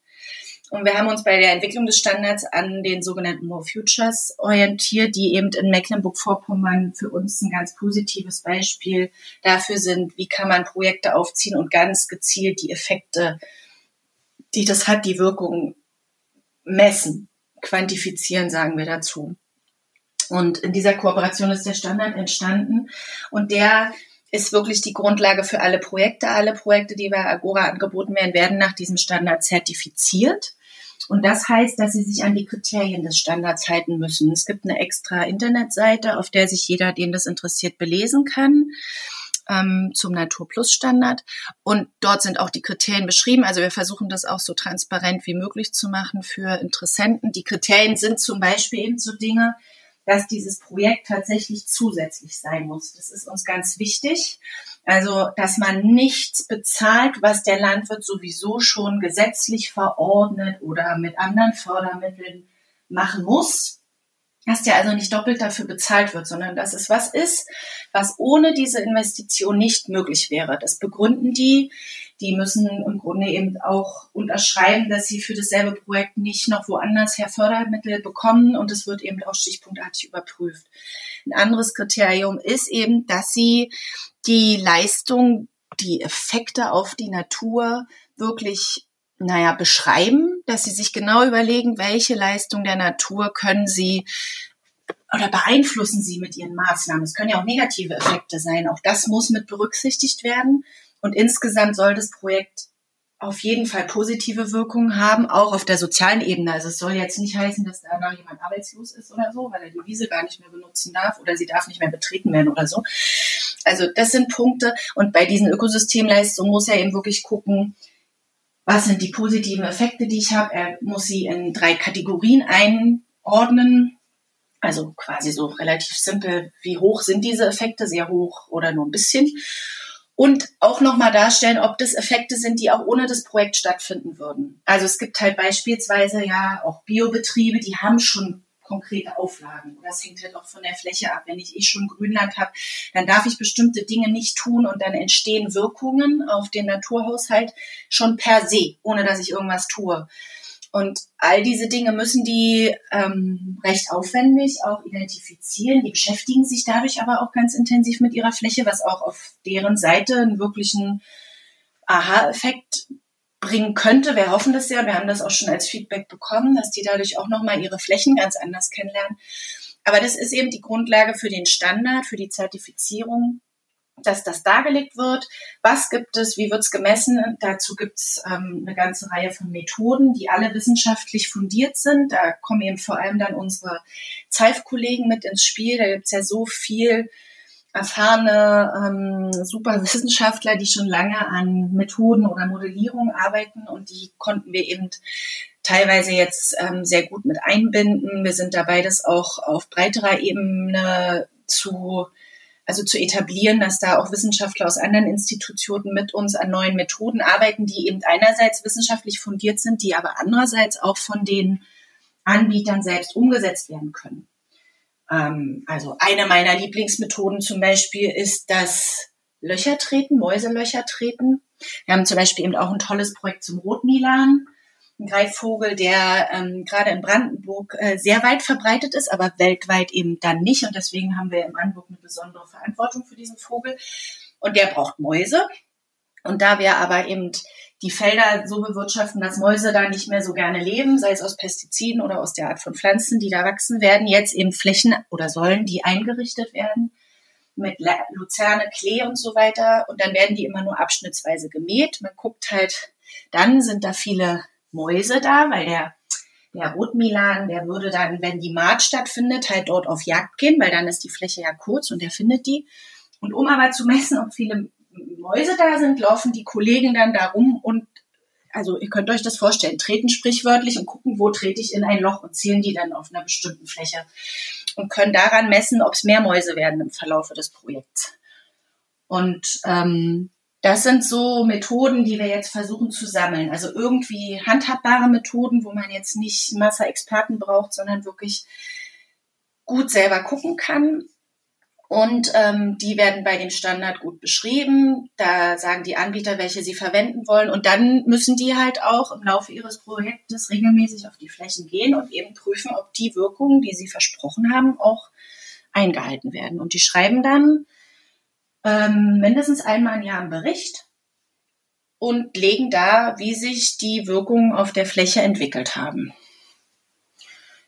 Und wir haben uns bei der Entwicklung des Standards an den sogenannten More Futures orientiert, die eben in Mecklenburg-Vorpommern für uns ein ganz positives Beispiel dafür sind, wie kann man Projekte aufziehen und ganz gezielt die Effekte, die das hat, die Wirkung messen, quantifizieren, sagen wir dazu. Und in dieser Kooperation ist der Standard entstanden und der ist wirklich die Grundlage für alle Projekte. Alle Projekte, die bei Agora angeboten werden, werden nach diesem Standard zertifiziert. Und das heißt, dass sie sich an die Kriterien des Standards halten müssen. Es gibt eine extra Internetseite, auf der sich jeder, den das interessiert, belesen kann ähm, zum Naturplus-Standard. Und dort sind auch die Kriterien beschrieben. Also wir versuchen das auch so transparent wie möglich zu machen für Interessenten. Die Kriterien sind zum Beispiel eben so Dinge, dass dieses Projekt tatsächlich zusätzlich sein muss. Das ist uns ganz wichtig. Also, dass man nichts bezahlt, was der Landwirt sowieso schon gesetzlich verordnet oder mit anderen Fördermitteln machen muss, dass der also nicht doppelt dafür bezahlt wird, sondern dass es was ist, was ohne diese Investition nicht möglich wäre. Das begründen die. Die müssen im Grunde eben auch unterschreiben, dass sie für dasselbe Projekt nicht noch woanders her Fördermittel bekommen und es wird eben auch stichpunktartig überprüft. Ein anderes Kriterium ist eben, dass sie die Leistung, die Effekte auf die Natur wirklich naja, beschreiben, dass sie sich genau überlegen, welche Leistung der Natur können sie oder beeinflussen sie mit ihren Maßnahmen. Es können ja auch negative Effekte sein. Auch das muss mit berücksichtigt werden. Und insgesamt soll das Projekt auf jeden Fall positive Wirkungen haben, auch auf der sozialen Ebene. Also es soll jetzt nicht heißen, dass danach jemand arbeitslos ist oder so, weil er die Wiese gar nicht mehr benutzen darf oder sie darf nicht mehr betreten werden oder so. Also das sind Punkte. Und bei diesen Ökosystemleistungen muss er eben wirklich gucken, was sind die positiven Effekte, die ich habe. Er muss sie in drei Kategorien einordnen. Also quasi so relativ simpel, wie hoch sind diese Effekte, sehr hoch oder nur ein bisschen. Und auch nochmal darstellen, ob das Effekte sind, die auch ohne das Projekt stattfinden würden. Also es gibt halt beispielsweise ja auch Biobetriebe, die haben schon konkrete Auflagen. Das hängt halt auch von der Fläche ab. Wenn ich eh schon Grünland habe, dann darf ich bestimmte Dinge nicht tun und dann entstehen Wirkungen auf den Naturhaushalt schon per se, ohne dass ich irgendwas tue. Und all diese Dinge müssen die ähm, recht aufwendig auch identifizieren. Die beschäftigen sich dadurch aber auch ganz intensiv mit ihrer Fläche, was auch auf deren Seite einen wirklichen Aha-Effekt bringen könnte. Wir hoffen das ja. Wir haben das auch schon als Feedback bekommen, dass die dadurch auch nochmal ihre Flächen ganz anders kennenlernen. Aber das ist eben die Grundlage für den Standard, für die Zertifizierung, dass das dargelegt wird. Was gibt es? Wie wird es gemessen? Dazu gibt es ähm, eine ganze Reihe von Methoden, die alle wissenschaftlich fundiert sind. Da kommen eben vor allem dann unsere ZEIF-Kollegen mit ins Spiel. Da gibt es ja so viel erfahrene ähm, super Wissenschaftler, die schon lange an Methoden oder Modellierung arbeiten und die konnten wir eben teilweise jetzt ähm, sehr gut mit einbinden. Wir sind dabei, das auch auf breiterer Ebene zu also zu etablieren, dass da auch Wissenschaftler aus anderen Institutionen mit uns an neuen Methoden arbeiten, die eben einerseits wissenschaftlich fundiert sind, die aber andererseits auch von den Anbietern selbst umgesetzt werden können. Ähm, also eine meiner Lieblingsmethoden zum Beispiel ist das Löcher treten, Mäuselöcher treten. Wir haben zum Beispiel eben auch ein tolles Projekt zum Rotmilan, ein Greifvogel, der ähm, gerade in Brandenburg äh, sehr weit verbreitet ist, aber weltweit eben dann nicht. Und deswegen haben wir in Brandenburg eine besondere Verantwortung für diesen Vogel. Und der braucht Mäuse. Und da wir aber eben die Felder so bewirtschaften, dass Mäuse da nicht mehr so gerne leben, sei es aus Pestiziden oder aus der Art von Pflanzen, die da wachsen werden, jetzt eben Flächen oder sollen die eingerichtet werden mit Luzerne, Klee und so weiter. Und dann werden die immer nur abschnittsweise gemäht. Man guckt halt, dann sind da viele Mäuse da, weil der der Rotmilan, der würde dann, wenn die Maat stattfindet, halt dort auf Jagd gehen, weil dann ist die Fläche ja kurz und er findet die. Und um aber zu messen, ob viele Mäuse da sind, laufen die Kollegen dann da rum und also ihr könnt euch das vorstellen, treten sprichwörtlich und gucken, wo trete ich in ein Loch und zählen die dann auf einer bestimmten Fläche und können daran messen, ob es mehr Mäuse werden im Verlaufe des Projekts. Und ähm, das sind so Methoden, die wir jetzt versuchen zu sammeln. Also irgendwie handhabbare Methoden, wo man jetzt nicht Masse Experten braucht, sondern wirklich gut selber gucken kann und ähm, die werden bei dem Standard gut beschrieben. Da sagen die Anbieter, welche sie verwenden wollen. Und dann müssen die halt auch im Laufe ihres Projektes regelmäßig auf die Flächen gehen und eben prüfen, ob die Wirkungen, die sie versprochen haben, auch eingehalten werden. Und die schreiben dann ähm, mindestens einmal im Jahr einen Bericht und legen da, wie sich die Wirkungen auf der Fläche entwickelt haben.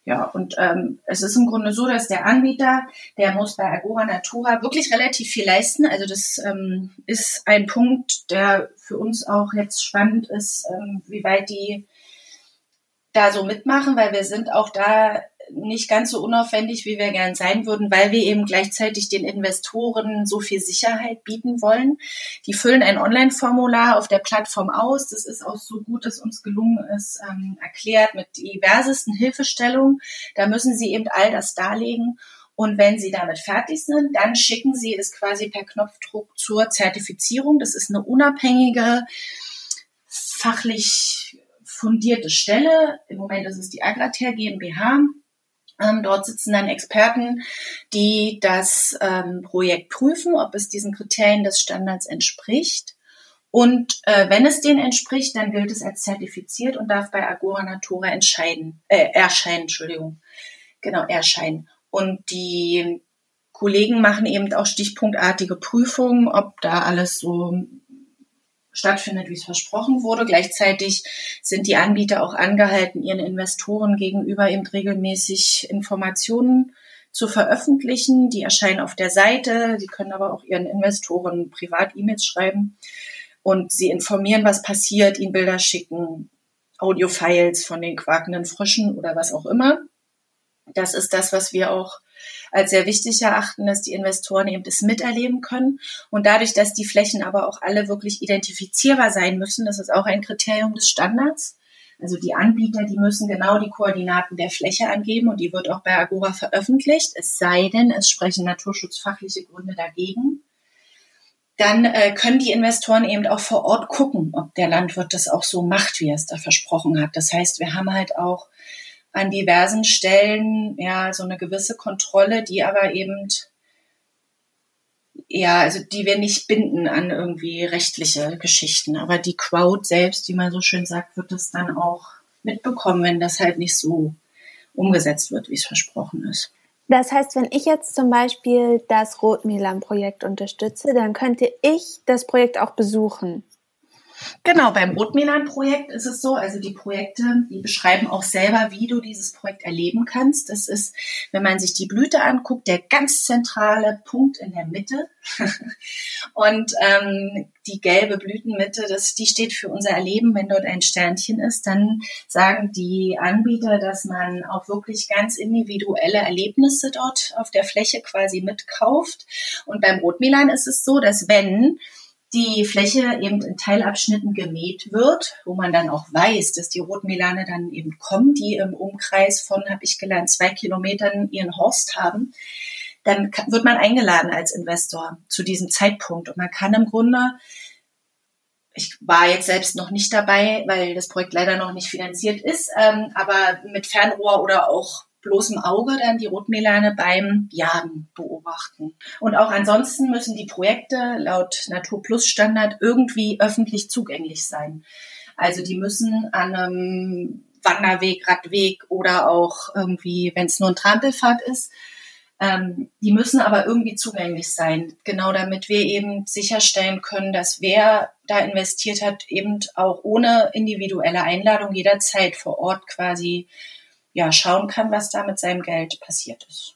Ja, und ähm, es ist im Grunde so, dass der Anbieter, der muss bei Agora Natura wirklich relativ viel leisten. Also das ähm, ist ein Punkt, der für uns auch jetzt spannend ist, ähm, wie weit die da so mitmachen, weil wir sind auch da nicht ganz so unaufwendig, wie wir gern sein würden, weil wir eben gleichzeitig den Investoren so viel Sicherheit bieten wollen. Die füllen ein Online-Formular auf der Plattform aus. Das ist auch so gut, dass uns gelungen ist, ähm, erklärt mit diversesten Hilfestellungen. Da müssen sie eben all das darlegen. Und wenn Sie damit fertig sind, dann schicken Sie es quasi per Knopfdruck zur Zertifizierung. Das ist eine unabhängige, fachlich fundierte Stelle. Im Moment ist es die Agrater GmbH. Ähm, dort sitzen dann Experten, die das ähm, Projekt prüfen, ob es diesen Kriterien des Standards entspricht. Und äh, wenn es denen entspricht, dann gilt es als zertifiziert und darf bei Agora Natura entscheiden, äh, erscheinen, Entschuldigung. Genau, erscheinen. Und die Kollegen machen eben auch stichpunktartige Prüfungen, ob da alles so stattfindet, wie es versprochen wurde. Gleichzeitig sind die Anbieter auch angehalten, ihren Investoren gegenüber eben regelmäßig Informationen zu veröffentlichen. Die erscheinen auf der Seite. Sie können aber auch ihren Investoren privat E-Mails schreiben und sie informieren, was passiert, ihnen Bilder schicken, Audiofiles von den quakenden Fröschen oder was auch immer. Das ist das, was wir auch als sehr wichtig erachten, dass die Investoren eben das miterleben können. Und dadurch, dass die Flächen aber auch alle wirklich identifizierbar sein müssen, das ist auch ein Kriterium des Standards. Also die Anbieter, die müssen genau die Koordinaten der Fläche angeben und die wird auch bei Agora veröffentlicht, es sei denn, es sprechen naturschutzfachliche Gründe dagegen. Dann äh, können die Investoren eben auch vor Ort gucken, ob der Landwirt das auch so macht, wie er es da versprochen hat. Das heißt, wir haben halt auch an diversen Stellen ja so eine gewisse Kontrolle, die aber eben ja, also die wir nicht binden an irgendwie rechtliche Geschichten. Aber die Crowd selbst, wie man so schön sagt, wird das dann auch mitbekommen, wenn das halt nicht so umgesetzt wird, wie es versprochen ist. Das heißt, wenn ich jetzt zum Beispiel das Rotmilan-Projekt unterstütze, dann könnte ich das Projekt auch besuchen. Genau, beim Rotmilan-Projekt ist es so, also die Projekte, die beschreiben auch selber, wie du dieses Projekt erleben kannst. Das ist, wenn man sich die Blüte anguckt, der ganz zentrale Punkt in der Mitte. Und ähm, die gelbe Blütenmitte, das, die steht für unser Erleben. Wenn dort ein Sternchen ist, dann sagen die Anbieter, dass man auch wirklich ganz individuelle Erlebnisse dort auf der Fläche quasi mitkauft. Und beim Rotmilan ist es so, dass wenn die Fläche eben in Teilabschnitten gemäht wird, wo man dann auch weiß, dass die Rotmelane dann eben kommen, die im Umkreis von, habe ich gelernt, zwei Kilometern ihren Horst haben, dann wird man eingeladen als Investor zu diesem Zeitpunkt. Und man kann im Grunde, ich war jetzt selbst noch nicht dabei, weil das Projekt leider noch nicht finanziert ist, ähm, aber mit Fernrohr oder auch bloßem Auge dann die Rotmelane beim Jagen beobachten. Und auch ansonsten müssen die Projekte laut Naturplus Standard irgendwie öffentlich zugänglich sein. Also die müssen an einem Wanderweg, Radweg oder auch irgendwie, wenn es nur ein Trampelfahrt ist, ähm, die müssen aber irgendwie zugänglich sein, genau damit wir eben sicherstellen können, dass wer da investiert hat, eben auch ohne individuelle Einladung jederzeit vor Ort quasi ja, schauen kann, was da mit seinem Geld passiert ist.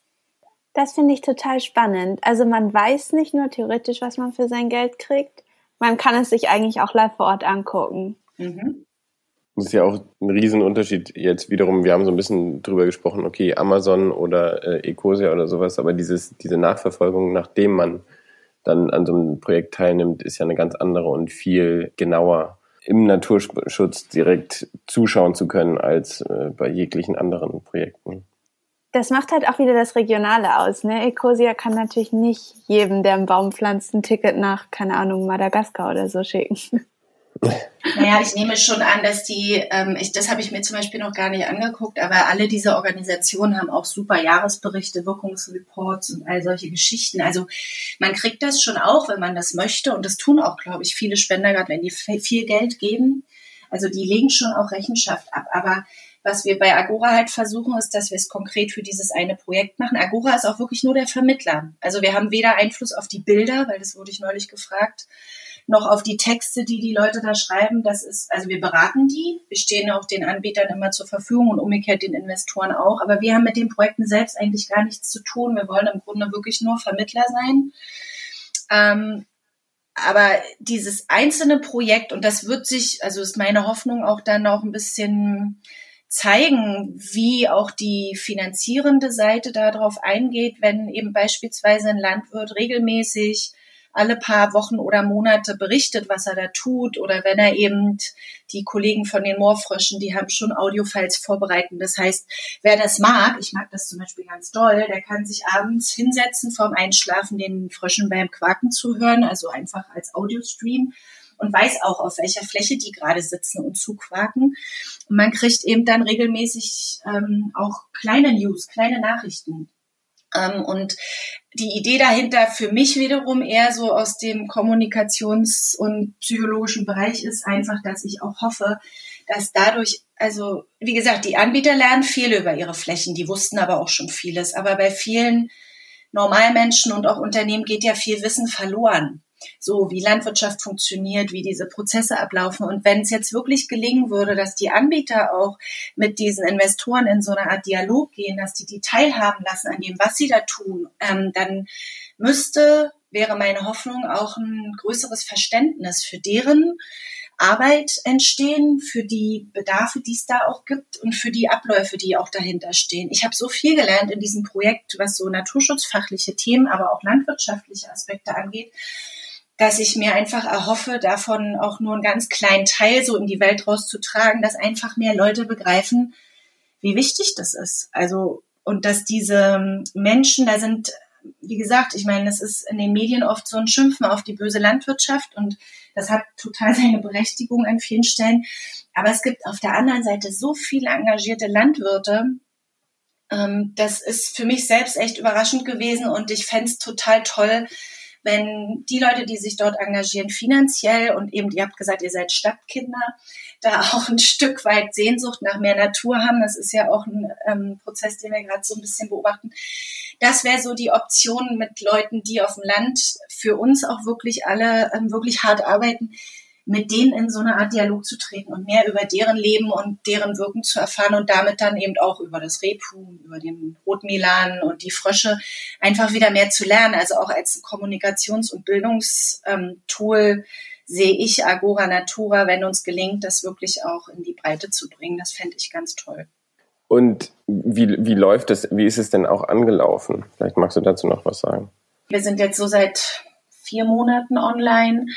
Das finde ich total spannend. Also man weiß nicht nur theoretisch, was man für sein Geld kriegt, man kann es sich eigentlich auch live vor Ort angucken. Mhm. Das ist ja auch ein Riesenunterschied jetzt wiederum. Wir haben so ein bisschen drüber gesprochen, okay, Amazon oder äh, Ecosia oder sowas, aber dieses, diese Nachverfolgung, nachdem man dann an so einem Projekt teilnimmt, ist ja eine ganz andere und viel genauer im Naturschutz direkt zuschauen zu können als äh, bei jeglichen anderen Projekten. Das macht halt auch wieder das Regionale aus. Ne? Ecosia kann natürlich nicht jedem, der einen Baum pflanzt, ein Ticket nach, keine Ahnung, Madagaskar oder so schicken. Naja, ich nehme schon an, dass die, ähm, ich, das habe ich mir zum Beispiel noch gar nicht angeguckt, aber alle diese Organisationen haben auch super Jahresberichte, Wirkungsreports und all solche Geschichten. Also man kriegt das schon auch, wenn man das möchte. Und das tun auch, glaube ich, viele Spender, gerade wenn die viel Geld geben. Also die legen schon auch Rechenschaft ab. Aber was wir bei Agora halt versuchen, ist, dass wir es konkret für dieses eine Projekt machen. Agora ist auch wirklich nur der Vermittler. Also wir haben weder Einfluss auf die Bilder, weil das wurde ich neulich gefragt, noch auf die Texte, die die Leute da schreiben. Das ist, also wir beraten die. Wir stehen auch den Anbietern immer zur Verfügung und umgekehrt den Investoren auch. Aber wir haben mit den Projekten selbst eigentlich gar nichts zu tun. Wir wollen im Grunde wirklich nur Vermittler sein. Ähm, aber dieses einzelne Projekt, und das wird sich, also ist meine Hoffnung auch dann noch ein bisschen zeigen, wie auch die finanzierende Seite darauf eingeht, wenn eben beispielsweise ein Landwirt regelmäßig alle paar Wochen oder Monate berichtet, was er da tut, oder wenn er eben die Kollegen von den Moorfröschen, die haben schon Audiofiles vorbereitet. Das heißt, wer das mag, ich mag das zum Beispiel ganz doll, der kann sich abends hinsetzen vorm Einschlafen, den Fröschen beim Quaken zuhören, also einfach als Audiostream und weiß auch, auf welcher Fläche die gerade sitzen und zuquaken. Und man kriegt eben dann regelmäßig ähm, auch kleine News, kleine Nachrichten und die Idee dahinter für mich wiederum eher so aus dem Kommunikations- und psychologischen Bereich ist einfach, dass ich auch hoffe, dass dadurch, also wie gesagt, die Anbieter lernen viel über ihre Flächen, die wussten aber auch schon vieles. Aber bei vielen Normalmenschen und auch Unternehmen geht ja viel Wissen verloren so wie Landwirtschaft funktioniert, wie diese Prozesse ablaufen. Und wenn es jetzt wirklich gelingen würde, dass die Anbieter auch mit diesen Investoren in so eine Art Dialog gehen, dass die die teilhaben lassen an dem, was sie da tun, ähm, dann müsste, wäre meine Hoffnung, auch ein größeres Verständnis für deren Arbeit entstehen, für die Bedarfe, die es da auch gibt und für die Abläufe, die auch dahinter stehen. Ich habe so viel gelernt in diesem Projekt, was so naturschutzfachliche Themen, aber auch landwirtschaftliche Aspekte angeht dass ich mir einfach erhoffe, davon auch nur einen ganz kleinen Teil so in die Welt rauszutragen, dass einfach mehr Leute begreifen, wie wichtig das ist. Also, und dass diese Menschen, da sind, wie gesagt, ich meine, es ist in den Medien oft so ein Schimpfen auf die böse Landwirtschaft und das hat total seine Berechtigung an vielen Stellen. Aber es gibt auf der anderen Seite so viele engagierte Landwirte, ähm, das ist für mich selbst echt überraschend gewesen und ich fände es total toll, wenn die Leute, die sich dort engagieren, finanziell und eben, ihr habt gesagt, ihr seid Stadtkinder, da auch ein Stück weit Sehnsucht nach mehr Natur haben. Das ist ja auch ein ähm, Prozess, den wir gerade so ein bisschen beobachten. Das wäre so die Option mit Leuten, die auf dem Land für uns auch wirklich alle ähm, wirklich hart arbeiten, mit denen in so eine Art Dialog zu treten und mehr über deren Leben und deren Wirken zu erfahren und damit dann eben auch über das Rebhuhn, über den Rotmilan und die Frösche einfach wieder mehr zu lernen. Also auch als Kommunikations- und Bildungstool ähm, sehe ich Agora Natura, wenn uns gelingt, das wirklich auch in die Breite zu bringen. Das fände ich ganz toll. Und wie, wie läuft es, wie ist es denn auch angelaufen? Vielleicht magst du dazu noch was sagen. Wir sind jetzt so seit vier Monaten online.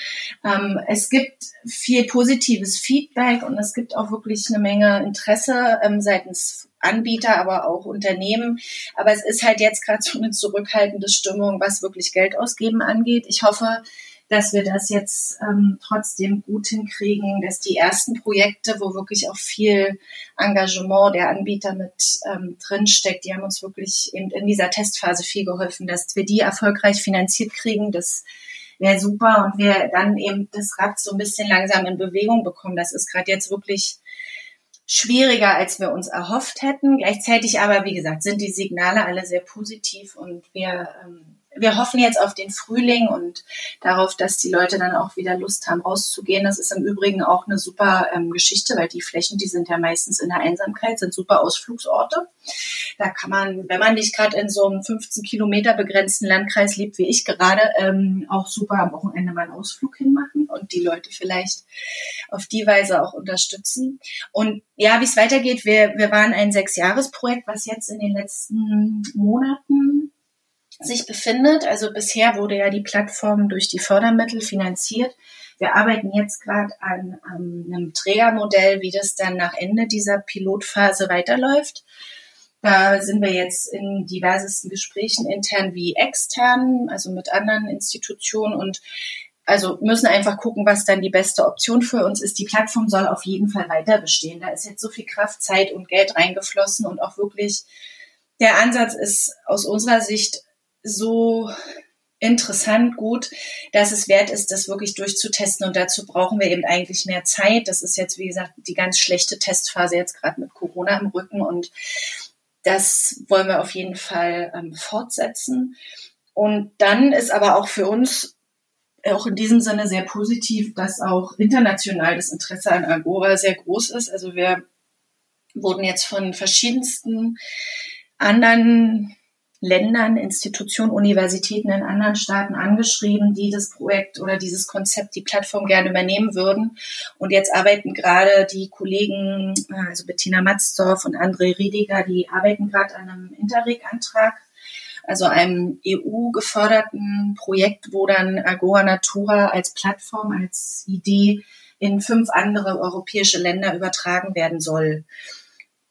Ähm, es gibt viel positives Feedback und es gibt auch wirklich eine Menge Interesse ähm, seitens Anbieter, aber auch Unternehmen. Aber es ist halt jetzt gerade so eine zurückhaltende Stimmung, was wirklich Geld ausgeben angeht. Ich hoffe, dass wir das jetzt ähm, trotzdem gut hinkriegen, dass die ersten Projekte, wo wirklich auch viel Engagement der Anbieter mit ähm, drinsteckt, die haben uns wirklich eben in dieser Testphase viel geholfen, dass wir die erfolgreich finanziert kriegen. Das wäre super und wir dann eben das Rad so ein bisschen langsam in Bewegung bekommen. Das ist gerade jetzt wirklich schwieriger, als wir uns erhofft hätten. Gleichzeitig aber, wie gesagt, sind die Signale alle sehr positiv und wir ähm, wir hoffen jetzt auf den Frühling und darauf, dass die Leute dann auch wieder Lust haben, rauszugehen. Das ist im Übrigen auch eine super ähm, Geschichte, weil die Flächen, die sind ja meistens in der Einsamkeit, sind super Ausflugsorte. Da kann man, wenn man nicht gerade in so einem 15 Kilometer begrenzten Landkreis lebt, wie ich gerade, ähm, auch super am Wochenende mal einen Ausflug hinmachen und die Leute vielleicht auf die Weise auch unterstützen. Und ja, wie es weitergeht, wir, wir waren ein Sechsjahresprojekt, was jetzt in den letzten Monaten sich befindet. Also bisher wurde ja die Plattform durch die Fördermittel finanziert. Wir arbeiten jetzt gerade an, an einem Trägermodell, wie das dann nach Ende dieser Pilotphase weiterläuft. Da sind wir jetzt in diversesten Gesprächen intern wie extern, also mit anderen Institutionen und also müssen einfach gucken, was dann die beste Option für uns ist. Die Plattform soll auf jeden Fall weiter bestehen. Da ist jetzt so viel Kraft, Zeit und Geld reingeflossen und auch wirklich der Ansatz ist aus unserer Sicht so interessant, gut, dass es wert ist, das wirklich durchzutesten. Und dazu brauchen wir eben eigentlich mehr Zeit. Das ist jetzt, wie gesagt, die ganz schlechte Testphase jetzt gerade mit Corona im Rücken. Und das wollen wir auf jeden Fall ähm, fortsetzen. Und dann ist aber auch für uns auch in diesem Sinne sehr positiv, dass auch international das Interesse an Agora sehr groß ist. Also wir wurden jetzt von verschiedensten anderen Ländern, Institutionen, Universitäten in anderen Staaten angeschrieben, die das Projekt oder dieses Konzept, die Plattform gerne übernehmen würden. Und jetzt arbeiten gerade die Kollegen, also Bettina Matzdorf und André Riediger, die arbeiten gerade an einem Interreg-Antrag, also einem EU-geförderten Projekt, wo dann Agora Natura als Plattform, als Idee in fünf andere europäische Länder übertragen werden soll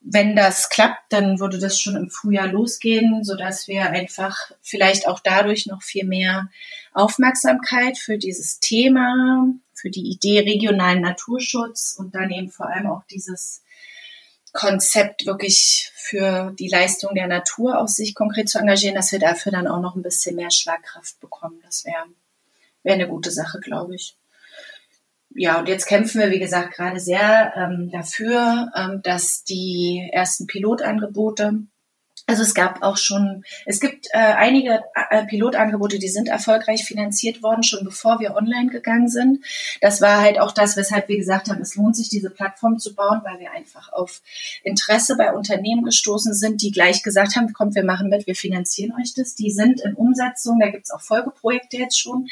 wenn das klappt, dann würde das schon im Frühjahr losgehen, so dass wir einfach vielleicht auch dadurch noch viel mehr Aufmerksamkeit für dieses Thema, für die Idee regionalen Naturschutz und dann eben vor allem auch dieses Konzept wirklich für die Leistung der Natur aus sich konkret zu engagieren, dass wir dafür dann auch noch ein bisschen mehr Schlagkraft bekommen. Das wäre wäre eine gute Sache, glaube ich ja, und jetzt kämpfen wir, wie gesagt, gerade sehr ähm, dafür, ähm, dass die ersten Pilotangebote also es gab auch schon, es gibt äh, einige äh, Pilotangebote, die sind erfolgreich finanziert worden, schon bevor wir online gegangen sind. Das war halt auch das, weshalb wir gesagt haben, es lohnt sich, diese Plattform zu bauen, weil wir einfach auf Interesse bei Unternehmen gestoßen sind, die gleich gesagt haben, kommt, wir machen mit, wir finanzieren euch das. Die sind in Umsetzung, da gibt's auch Folgeprojekte jetzt schon.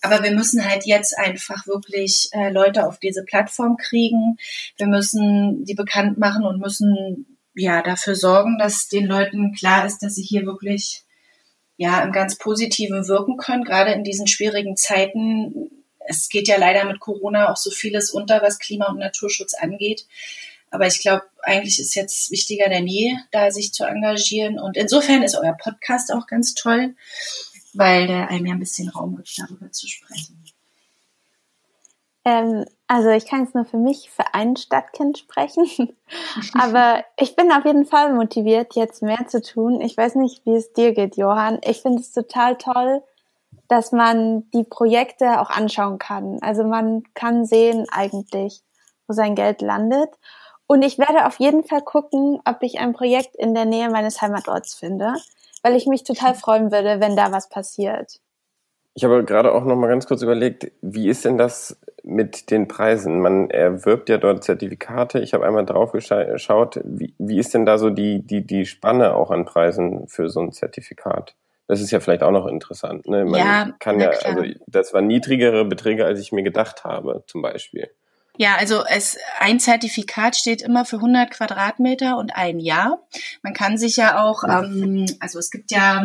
Aber wir müssen halt jetzt einfach wirklich äh, Leute auf diese Plattform kriegen. Wir müssen die bekannt machen und müssen ja, dafür sorgen, dass den Leuten klar ist, dass sie hier wirklich ja im ganz Positiven wirken können, gerade in diesen schwierigen Zeiten. Es geht ja leider mit Corona auch so vieles unter, was Klima- und Naturschutz angeht. Aber ich glaube, eigentlich ist jetzt wichtiger denn je, da sich zu engagieren. Und insofern ist euer Podcast auch ganz toll, weil der einem ja ein bisschen Raum gibt, darüber zu sprechen. Ähm, also ich kann jetzt nur für mich, für ein Stadtkind sprechen. Aber ich bin auf jeden Fall motiviert, jetzt mehr zu tun. Ich weiß nicht, wie es dir geht, Johann. Ich finde es total toll, dass man die Projekte auch anschauen kann. Also man kann sehen eigentlich, wo sein Geld landet. Und ich werde auf jeden Fall gucken, ob ich ein Projekt in der Nähe meines Heimatorts finde, weil ich mich total freuen würde, wenn da was passiert. Ich habe gerade auch noch mal ganz kurz überlegt, wie ist denn das mit den Preisen? Man erwirbt ja dort Zertifikate. Ich habe einmal drauf geschaut. Wie, wie ist denn da so die, die, die Spanne auch an Preisen für so ein Zertifikat? Das ist ja vielleicht auch noch interessant. Ne? Man ja, kann ja, klar. also das waren niedrigere Beträge, als ich mir gedacht habe, zum Beispiel. Ja, also es, ein Zertifikat steht immer für 100 Quadratmeter und ein Jahr. Man kann sich ja auch, ähm, also es gibt ja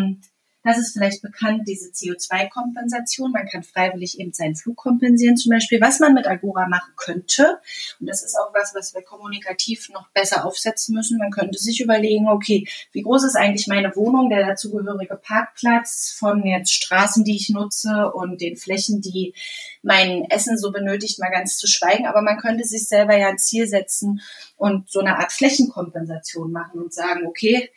das ist vielleicht bekannt, diese CO2-Kompensation. Man kann freiwillig eben seinen Flug kompensieren zum Beispiel. Was man mit Agora machen könnte, und das ist auch was, was wir kommunikativ noch besser aufsetzen müssen, man könnte sich überlegen, okay, wie groß ist eigentlich meine Wohnung, der dazugehörige Parkplatz von jetzt Straßen, die ich nutze und den Flächen, die mein Essen so benötigt, mal ganz zu schweigen. Aber man könnte sich selber ja ein Ziel setzen und so eine Art Flächenkompensation machen und sagen, okay,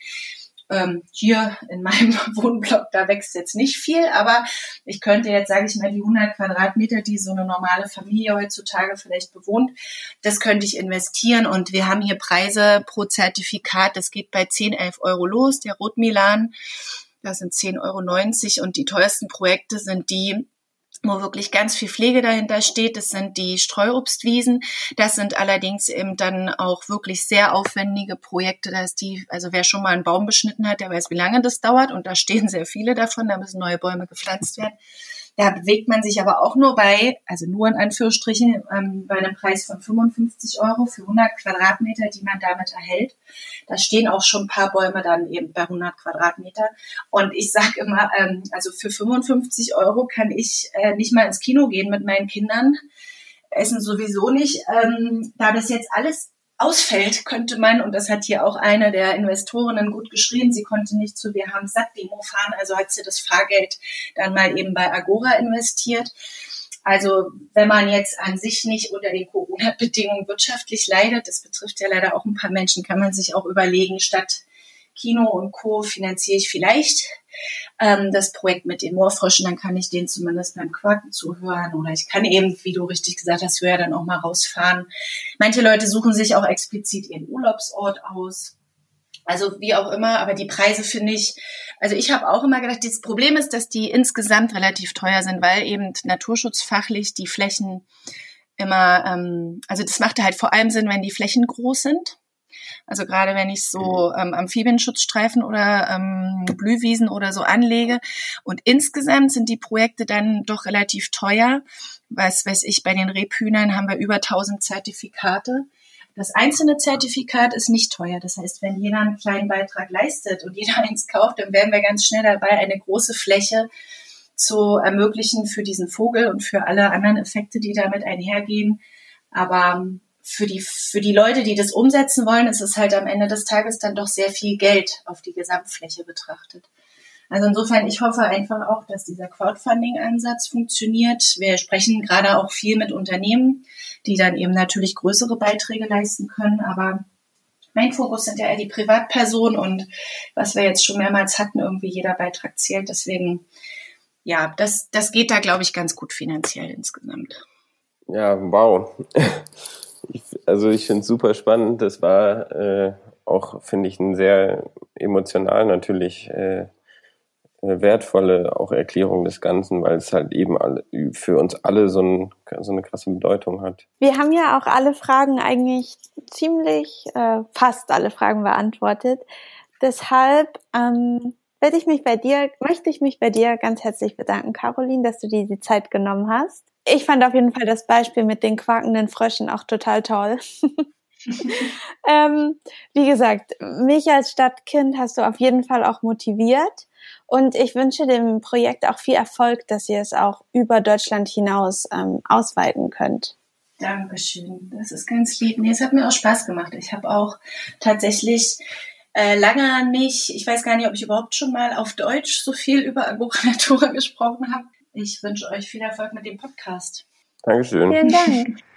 ähm, hier in meinem Wohnblock, da wächst jetzt nicht viel, aber ich könnte jetzt, sage ich mal, die 100 Quadratmeter, die so eine normale Familie heutzutage vielleicht bewohnt, das könnte ich investieren. Und wir haben hier Preise pro Zertifikat, das geht bei 10, 11 Euro los, der Rotmilan Das sind 10,90 Euro und die teuersten Projekte sind die, wo wirklich ganz viel Pflege dahinter steht. Das sind die Streuobstwiesen. Das sind allerdings eben dann auch wirklich sehr aufwendige Projekte. Da ist die, also wer schon mal einen Baum beschnitten hat, der weiß, wie lange das dauert. Und da stehen sehr viele davon. Da müssen neue Bäume gepflanzt werden. Da bewegt man sich aber auch nur bei, also nur in Anführungsstrichen, ähm, bei einem Preis von 55 Euro für 100 Quadratmeter, die man damit erhält. Da stehen auch schon ein paar Bäume dann eben bei 100 Quadratmeter. Und ich sage immer, ähm, also für 55 Euro kann ich äh, nicht mal ins Kino gehen mit meinen Kindern. Essen sowieso nicht. Ähm, da das jetzt alles ausfällt, könnte man, und das hat hier auch eine der Investorinnen gut geschrieben, sie konnte nicht zu Wir haben satt Demo fahren, also hat sie das Fahrgeld dann mal eben bei Agora investiert. Also wenn man jetzt an sich nicht unter den Corona-Bedingungen wirtschaftlich leidet, das betrifft ja leider auch ein paar Menschen, kann man sich auch überlegen, statt Kino und Co. finanziere ich vielleicht ähm, das Projekt mit den Moorfröschen, dann kann ich denen zumindest beim Quaken zuhören oder ich kann eben, wie du richtig gesagt hast, höher dann auch mal rausfahren. Manche Leute suchen sich auch explizit ihren Urlaubsort aus. Also wie auch immer, aber die Preise finde ich, also ich habe auch immer gedacht, das Problem ist, dass die insgesamt relativ teuer sind, weil eben naturschutzfachlich die Flächen immer, ähm, also das macht halt vor allem Sinn, wenn die Flächen groß sind. Also gerade wenn ich so mhm. ähm, Amphibienschutzstreifen oder ähm, Blühwiesen oder so anlege. Und insgesamt sind die Projekte dann doch relativ teuer. Was weiß ich, bei den Rebhühnern haben wir über 1000 Zertifikate. Das einzelne Zertifikat ist nicht teuer. Das heißt, wenn jeder einen kleinen Beitrag leistet und jeder eins kauft, dann werden wir ganz schnell dabei, eine große Fläche zu ermöglichen für diesen Vogel und für alle anderen Effekte, die damit einhergehen. Aber für die, für die Leute, die das umsetzen wollen, ist es halt am Ende des Tages dann doch sehr viel Geld auf die Gesamtfläche betrachtet. Also insofern, ich hoffe einfach auch, dass dieser Crowdfunding-Ansatz funktioniert. Wir sprechen gerade auch viel mit Unternehmen, die dann eben natürlich größere Beiträge leisten können. Aber mein Fokus sind ja eher die Privatpersonen und was wir jetzt schon mehrmals hatten, irgendwie jeder Beitrag zählt. Deswegen, ja, das, das geht da, glaube ich, ganz gut finanziell insgesamt. Ja, wow. Also ich finde es super spannend. Das war äh, auch, finde ich, ein sehr emotional natürlich äh, wertvolle auch Erklärung des Ganzen, weil es halt eben alle, für uns alle so, ein, so eine krasse Bedeutung hat. Wir haben ja auch alle Fragen eigentlich ziemlich, äh, fast alle Fragen beantwortet. Deshalb ähm, werde ich mich bei dir, möchte ich mich bei dir ganz herzlich bedanken, Caroline, dass du dir die Zeit genommen hast. Ich fand auf jeden Fall das Beispiel mit den quakenden Fröschen auch total toll. ähm, wie gesagt, mich als Stadtkind hast du auf jeden Fall auch motiviert. Und ich wünsche dem Projekt auch viel Erfolg, dass ihr es auch über Deutschland hinaus ähm, ausweiten könnt. Dankeschön. Das ist ganz lieb. Nee, es hat mir auch Spaß gemacht. Ich habe auch tatsächlich äh, lange nicht, ich weiß gar nicht, ob ich überhaupt schon mal auf Deutsch so viel über Agora Natura gesprochen habe. Ich wünsche euch viel Erfolg mit dem Podcast. Dankeschön. Vielen Dank.